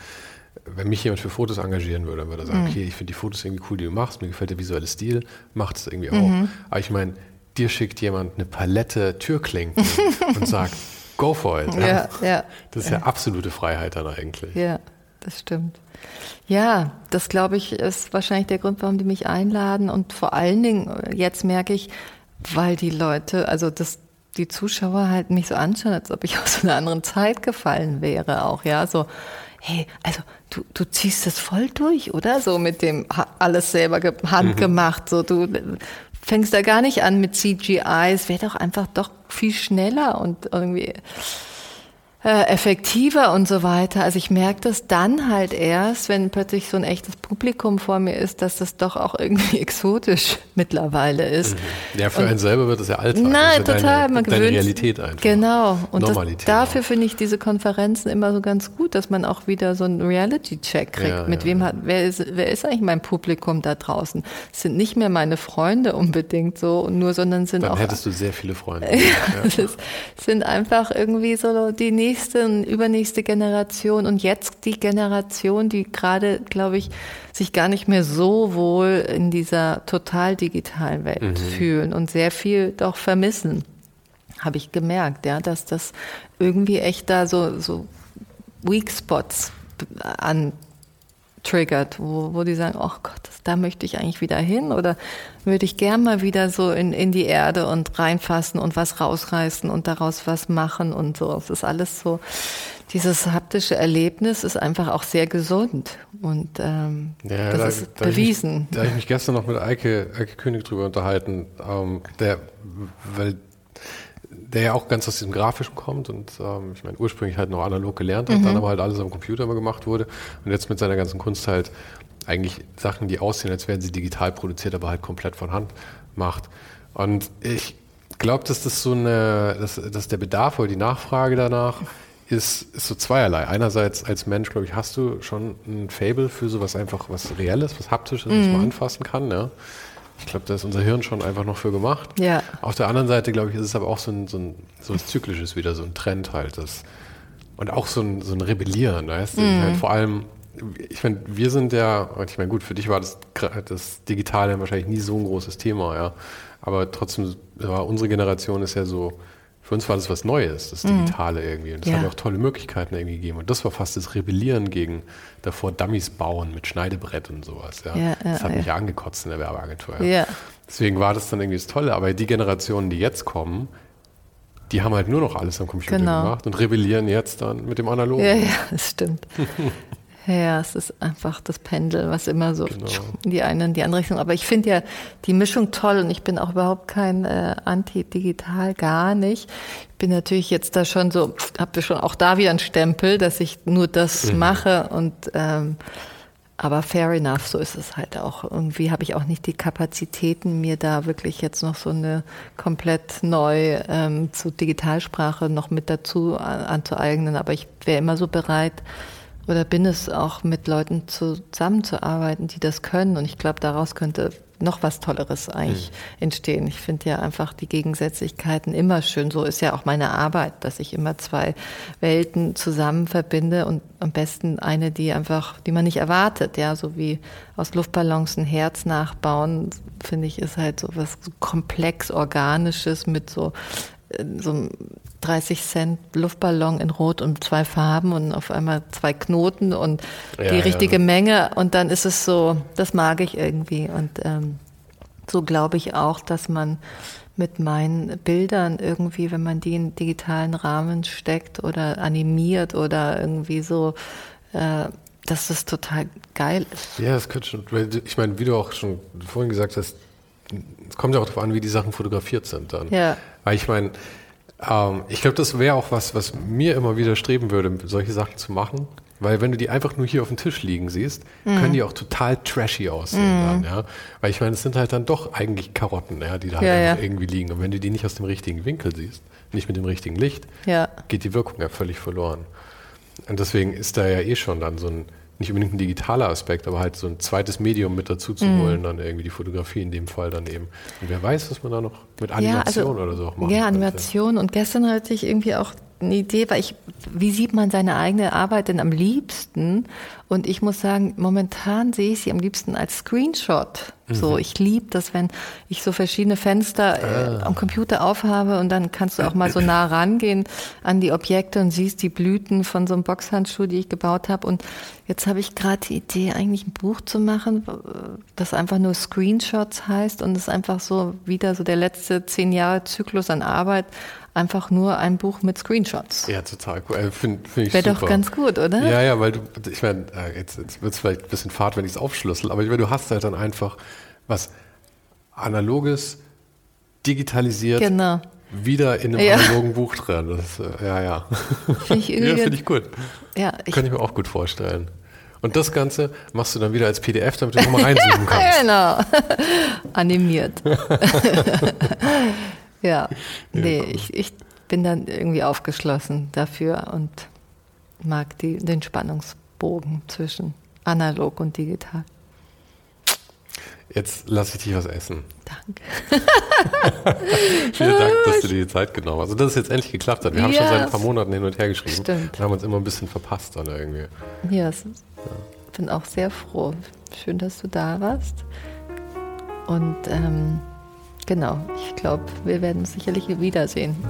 wenn mich jemand für Fotos engagieren würde, dann würde er sagen, mhm. okay, ich finde die Fotos irgendwie cool, die du machst, mir gefällt der visuelle Stil, macht es irgendwie auch. Mhm. Aber ich meine, dir schickt jemand eine Palette Türklinken *laughs* und sagt, go for it. Ja, ja. ja. Das ist ja. ja absolute Freiheit dann eigentlich. Ja, das stimmt. Ja, das glaube ich ist wahrscheinlich der Grund, warum die mich einladen. Und vor allen Dingen, jetzt merke ich, weil die Leute, also das, die Zuschauer halt mich so anschauen, als ob ich *laughs* aus einer anderen Zeit gefallen wäre auch, ja, so hey, also du, du ziehst es voll durch, oder? So mit dem alles selber handgemacht. Mhm. So du fängst da gar nicht an mit CGI. Es wäre doch einfach doch viel schneller und irgendwie äh, effektiver und so weiter. Also ich merke das dann halt erst, wenn plötzlich so ein echtes Publikum vor mir ist, dass das doch auch irgendwie *laughs* exotisch mittlerweile ist. Mhm. Ja, für und, einen selber wird das ja Alltag. Nein, total. Deine, man gewöhnt, deine Realität einfach. Genau. Und das, dafür finde ich diese Konferenzen immer so ganz gut, dass man auch wieder so einen Reality-Check kriegt. Ja, Mit ja, wem hat, wer ist, wer ist eigentlich mein Publikum da draußen? Es sind nicht mehr meine Freunde unbedingt so, nur, sondern sind Dann auch. Dann hättest du sehr viele Freunde. *laughs* ja, es sind einfach irgendwie so die nächsten nächste und übernächste Generation und jetzt die Generation, die gerade, glaube ich, sich gar nicht mehr so wohl in dieser total digitalen Welt mhm. fühlen und sehr viel doch vermissen. Habe ich gemerkt, ja, dass das irgendwie echt da so, so Weak Spots an triggert, wo, wo die sagen, oh Gott, da möchte ich eigentlich wieder hin oder würde ich gern mal wieder so in, in die Erde und reinfassen und was rausreißen und daraus was machen und so. Es ist alles so, dieses haptische Erlebnis ist einfach auch sehr gesund und ähm, ja, das da, ist da bewiesen. Ich, da habe ich mich gestern noch mit Eike, Eike König drüber unterhalten, ähm, der, weil der ja auch ganz aus diesem Grafischen kommt und ähm, ich meine ursprünglich halt noch analog gelernt hat, mhm. dann aber halt alles am Computer immer gemacht wurde und jetzt mit seiner ganzen Kunst halt eigentlich Sachen, die aussehen, als wären sie digital produziert, aber halt komplett von Hand macht. Und ich glaube, dass das so eine, dass, dass der Bedarf oder die Nachfrage danach ist, ist so zweierlei. Einerseits als Mensch, glaube ich, hast du schon ein Fable für sowas einfach was Reelles, was Haptisches, mhm. was man anfassen kann. Ja? Ich glaube, da ist unser Hirn schon einfach noch für gemacht. Ja. Auf der anderen Seite, glaube ich, ist es aber auch so ein, so ein, so ein zyklisches wieder, so ein Trend halt. Das, und auch so ein, so ein Rebellieren, weißt du? Mhm. Halt vor allem, ich meine, wir sind ja, ich meine, gut, für dich war das, das Digitale wahrscheinlich nie so ein großes Thema, ja. Aber trotzdem war unsere Generation ist ja so, für uns war das was Neues, das Digitale irgendwie. Und es Ja. hat auch tolle Möglichkeiten irgendwie gegeben. Und das war fast das Rebellieren gegen davor Dummies bauen mit Schneidebrett und sowas. Ja. Ja, das hat mich ja. angekotzt in der Werbeagentur. Ja. Deswegen war das dann irgendwie das Tolle. Aber die Generationen, die jetzt kommen, die haben halt nur noch alles am Computer Genau. gemacht und rebellieren jetzt dann mit dem Analogen. Ja, ja, das stimmt. *laughs* Ja, es ist einfach das Pendel, was immer so Genau. in die eine und die andere Richtung. Aber ich finde ja die Mischung toll und ich bin auch überhaupt kein äh, Anti-Digital, gar nicht. Ich bin natürlich jetzt da schon so, habe schon auch da wieder einen Stempel, dass ich nur das mache und ähm, aber fair enough, so ist es halt auch. Irgendwie habe ich auch nicht die Kapazitäten, mir da wirklich jetzt noch so eine komplett neu ähm, zu Digitalsprache noch mit dazu an- anzueignen. Aber ich wäre immer so bereit oder bin es auch mit Leuten zusammenzuarbeiten, die das können. Und ich glaube, daraus könnte noch was Tolleres eigentlich entstehen. Ich finde ja einfach die Gegensätzlichkeiten immer schön. So ist ja auch meine Arbeit, dass ich immer zwei Welten zusammen verbinde und am besten eine, die einfach, die man nicht erwartet, ja, so wie aus Luftballons ein Herz nachbauen, finde ich, ist halt so was komplex organisches mit so äh, so einem 30 Cent Luftballon in Rot und zwei Farben und auf einmal zwei Knoten und Ja, die ja. richtige Menge und dann ist es so, das mag ich irgendwie und ähm, so glaube ich auch, dass man mit meinen Bildern irgendwie, wenn man die in digitalen Rahmen steckt oder animiert oder irgendwie so, äh, dass das total geil ist. Ja, das könnte schon. Ich meine, wie du auch schon vorhin gesagt hast, es kommt ja auch darauf an, wie die Sachen fotografiert sind dann. Ja. Weil ich meine, ähm, ich glaube, das wäre auch was, was mir immer wieder streben würde, solche Sachen zu machen. Weil wenn du die einfach nur hier auf dem Tisch liegen siehst, Mhm. können die auch total trashy aussehen dann, ja. Weil ich meine, es sind halt dann doch eigentlich Karotten, ja, die da halt Ja, einfach ja. irgendwie liegen. Und wenn du die nicht aus dem richtigen Winkel siehst, nicht mit dem richtigen Licht, Ja. geht die Wirkung ja völlig verloren. Und deswegen ist da ja eh schon dann so ein, nicht unbedingt ein digitaler Aspekt, aber halt so ein zweites Medium mit dazu zu holen, dann irgendwie die Fotografie in dem Fall dann eben. Und wer weiß, was man da noch mit Animation oder so auch machen Ja. Animation. Und gestern hatte ich irgendwie auch eine Idee, weil ich, wie sieht man seine eigene Arbeit denn am liebsten? Und ich muss sagen, momentan sehe ich sie am liebsten als Screenshot. Mhm. So, ich liebe das, wenn ich so verschiedene Fenster Ah. äh, am Computer aufhabe und dann kannst du auch mal so *clears throat* nah rangehen an die Objekte und siehst die Blüten von so einem Boxhandschuh, die ich gebaut habe. Und jetzt habe ich gerade die Idee, eigentlich ein Buch zu machen, das einfach nur Screenshots heißt und es einfach so wieder so der letzte zehn Jahre Zyklus an Arbeit, einfach nur ein Buch mit Screenshots. Ja, total cool. Äh, find ich Wäre doch ganz gut, oder? Ja, ja, weil du, ich meine, äh, jetzt, jetzt wird es vielleicht ein bisschen fad, wenn ich es aufschlüssel, aber ich meine, du hast halt dann einfach was Analoges, digitalisiert, Genau. wieder in einem Ja. analogen Buch drin. Das, äh, ja, ja. Finde ich *laughs* ja, finde ich gut. Ja, ich, Kann ich mir auch gut vorstellen. Und das Ganze machst du dann wieder als PDF, damit du nochmal reinsuchen *laughs* kannst. genau. *laughs* Animiert. *laughs* ja, nee, ich, ich bin dann irgendwie aufgeschlossen dafür und mag die, den Spannungsbogen zwischen analog und digital. Jetzt lasse ich dich was essen. Danke. Vielen Dank, dass du dir die Zeit genommen hast. Und dass es jetzt endlich geklappt hat. Wir haben schon Ja. seit ein paar Monaten hin und her geschrieben. Stimmt. Wir haben uns immer ein bisschen verpasst dann irgendwie. Ja, es ist, bin auch sehr froh. Schön, dass du da warst. Und ähm, genau, ich glaube, wir werden uns sicherlich wiedersehen. *laughs*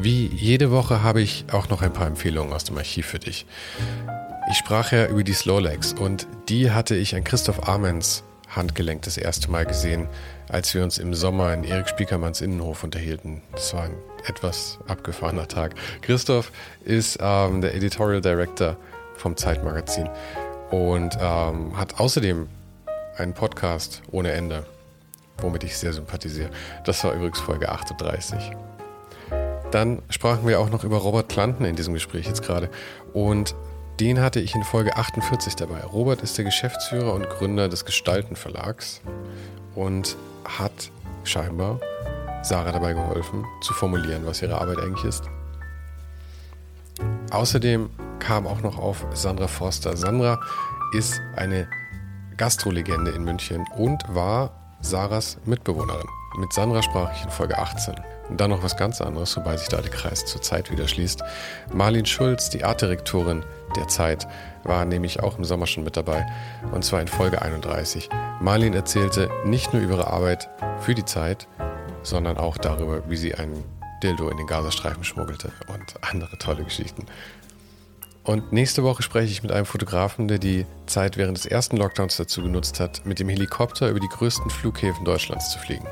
Wie jede Woche habe ich auch noch ein paar Empfehlungen aus dem Archiv für dich. Ich sprach ja über die Slowlegs und die hatte ich an Christoph Amens Handgelenk das erste Mal gesehen, als wir uns im Sommer in Erik Spiekermanns Innenhof unterhielten. Das war ein etwas abgefahrener Tag. Christoph ist ähm, der Editorial Director vom Zeitmagazin und ähm, hat außerdem einen Podcast ohne Ende, womit ich sehr sympathisiere. Das war übrigens Folge 38. Dann sprachen wir auch noch über Robert Klanten in diesem Gespräch jetzt gerade. Und den hatte ich in Folge 48 dabei. Robert ist der Geschäftsführer und Gründer des Gestalten Verlags und hat scheinbar Sarah dabei geholfen, zu formulieren, was ihre Arbeit eigentlich ist. Außerdem kam auch noch auf Sandra Forster. Sandra ist eine Gastrolegende in München und war Sarahs Mitbewohnerin. Mit Sandra sprach ich in Folge 18. Und dann noch was ganz anderes, wobei sich da der Kreis zur Zeit wieder schließt. Marlin Schulz, die Artdirektorin der Zeit, war nämlich auch im Sommer schon mit dabei. Und zwar in Folge 31. Marlin erzählte nicht nur über ihre Arbeit für die Zeit, sondern auch darüber, wie sie einen Dildo in den Gazastreifen schmuggelte und andere tolle Geschichten. Und nächste Woche spreche ich mit einem Fotografen, der die Zeit während des ersten Lockdowns dazu genutzt hat, mit dem Helikopter über die größten Flughäfen Deutschlands zu fliegen.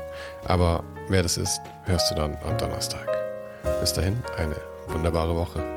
Aber wer das ist, hörst du dann am Donnerstag. Bis dahin eine wunderbare Woche.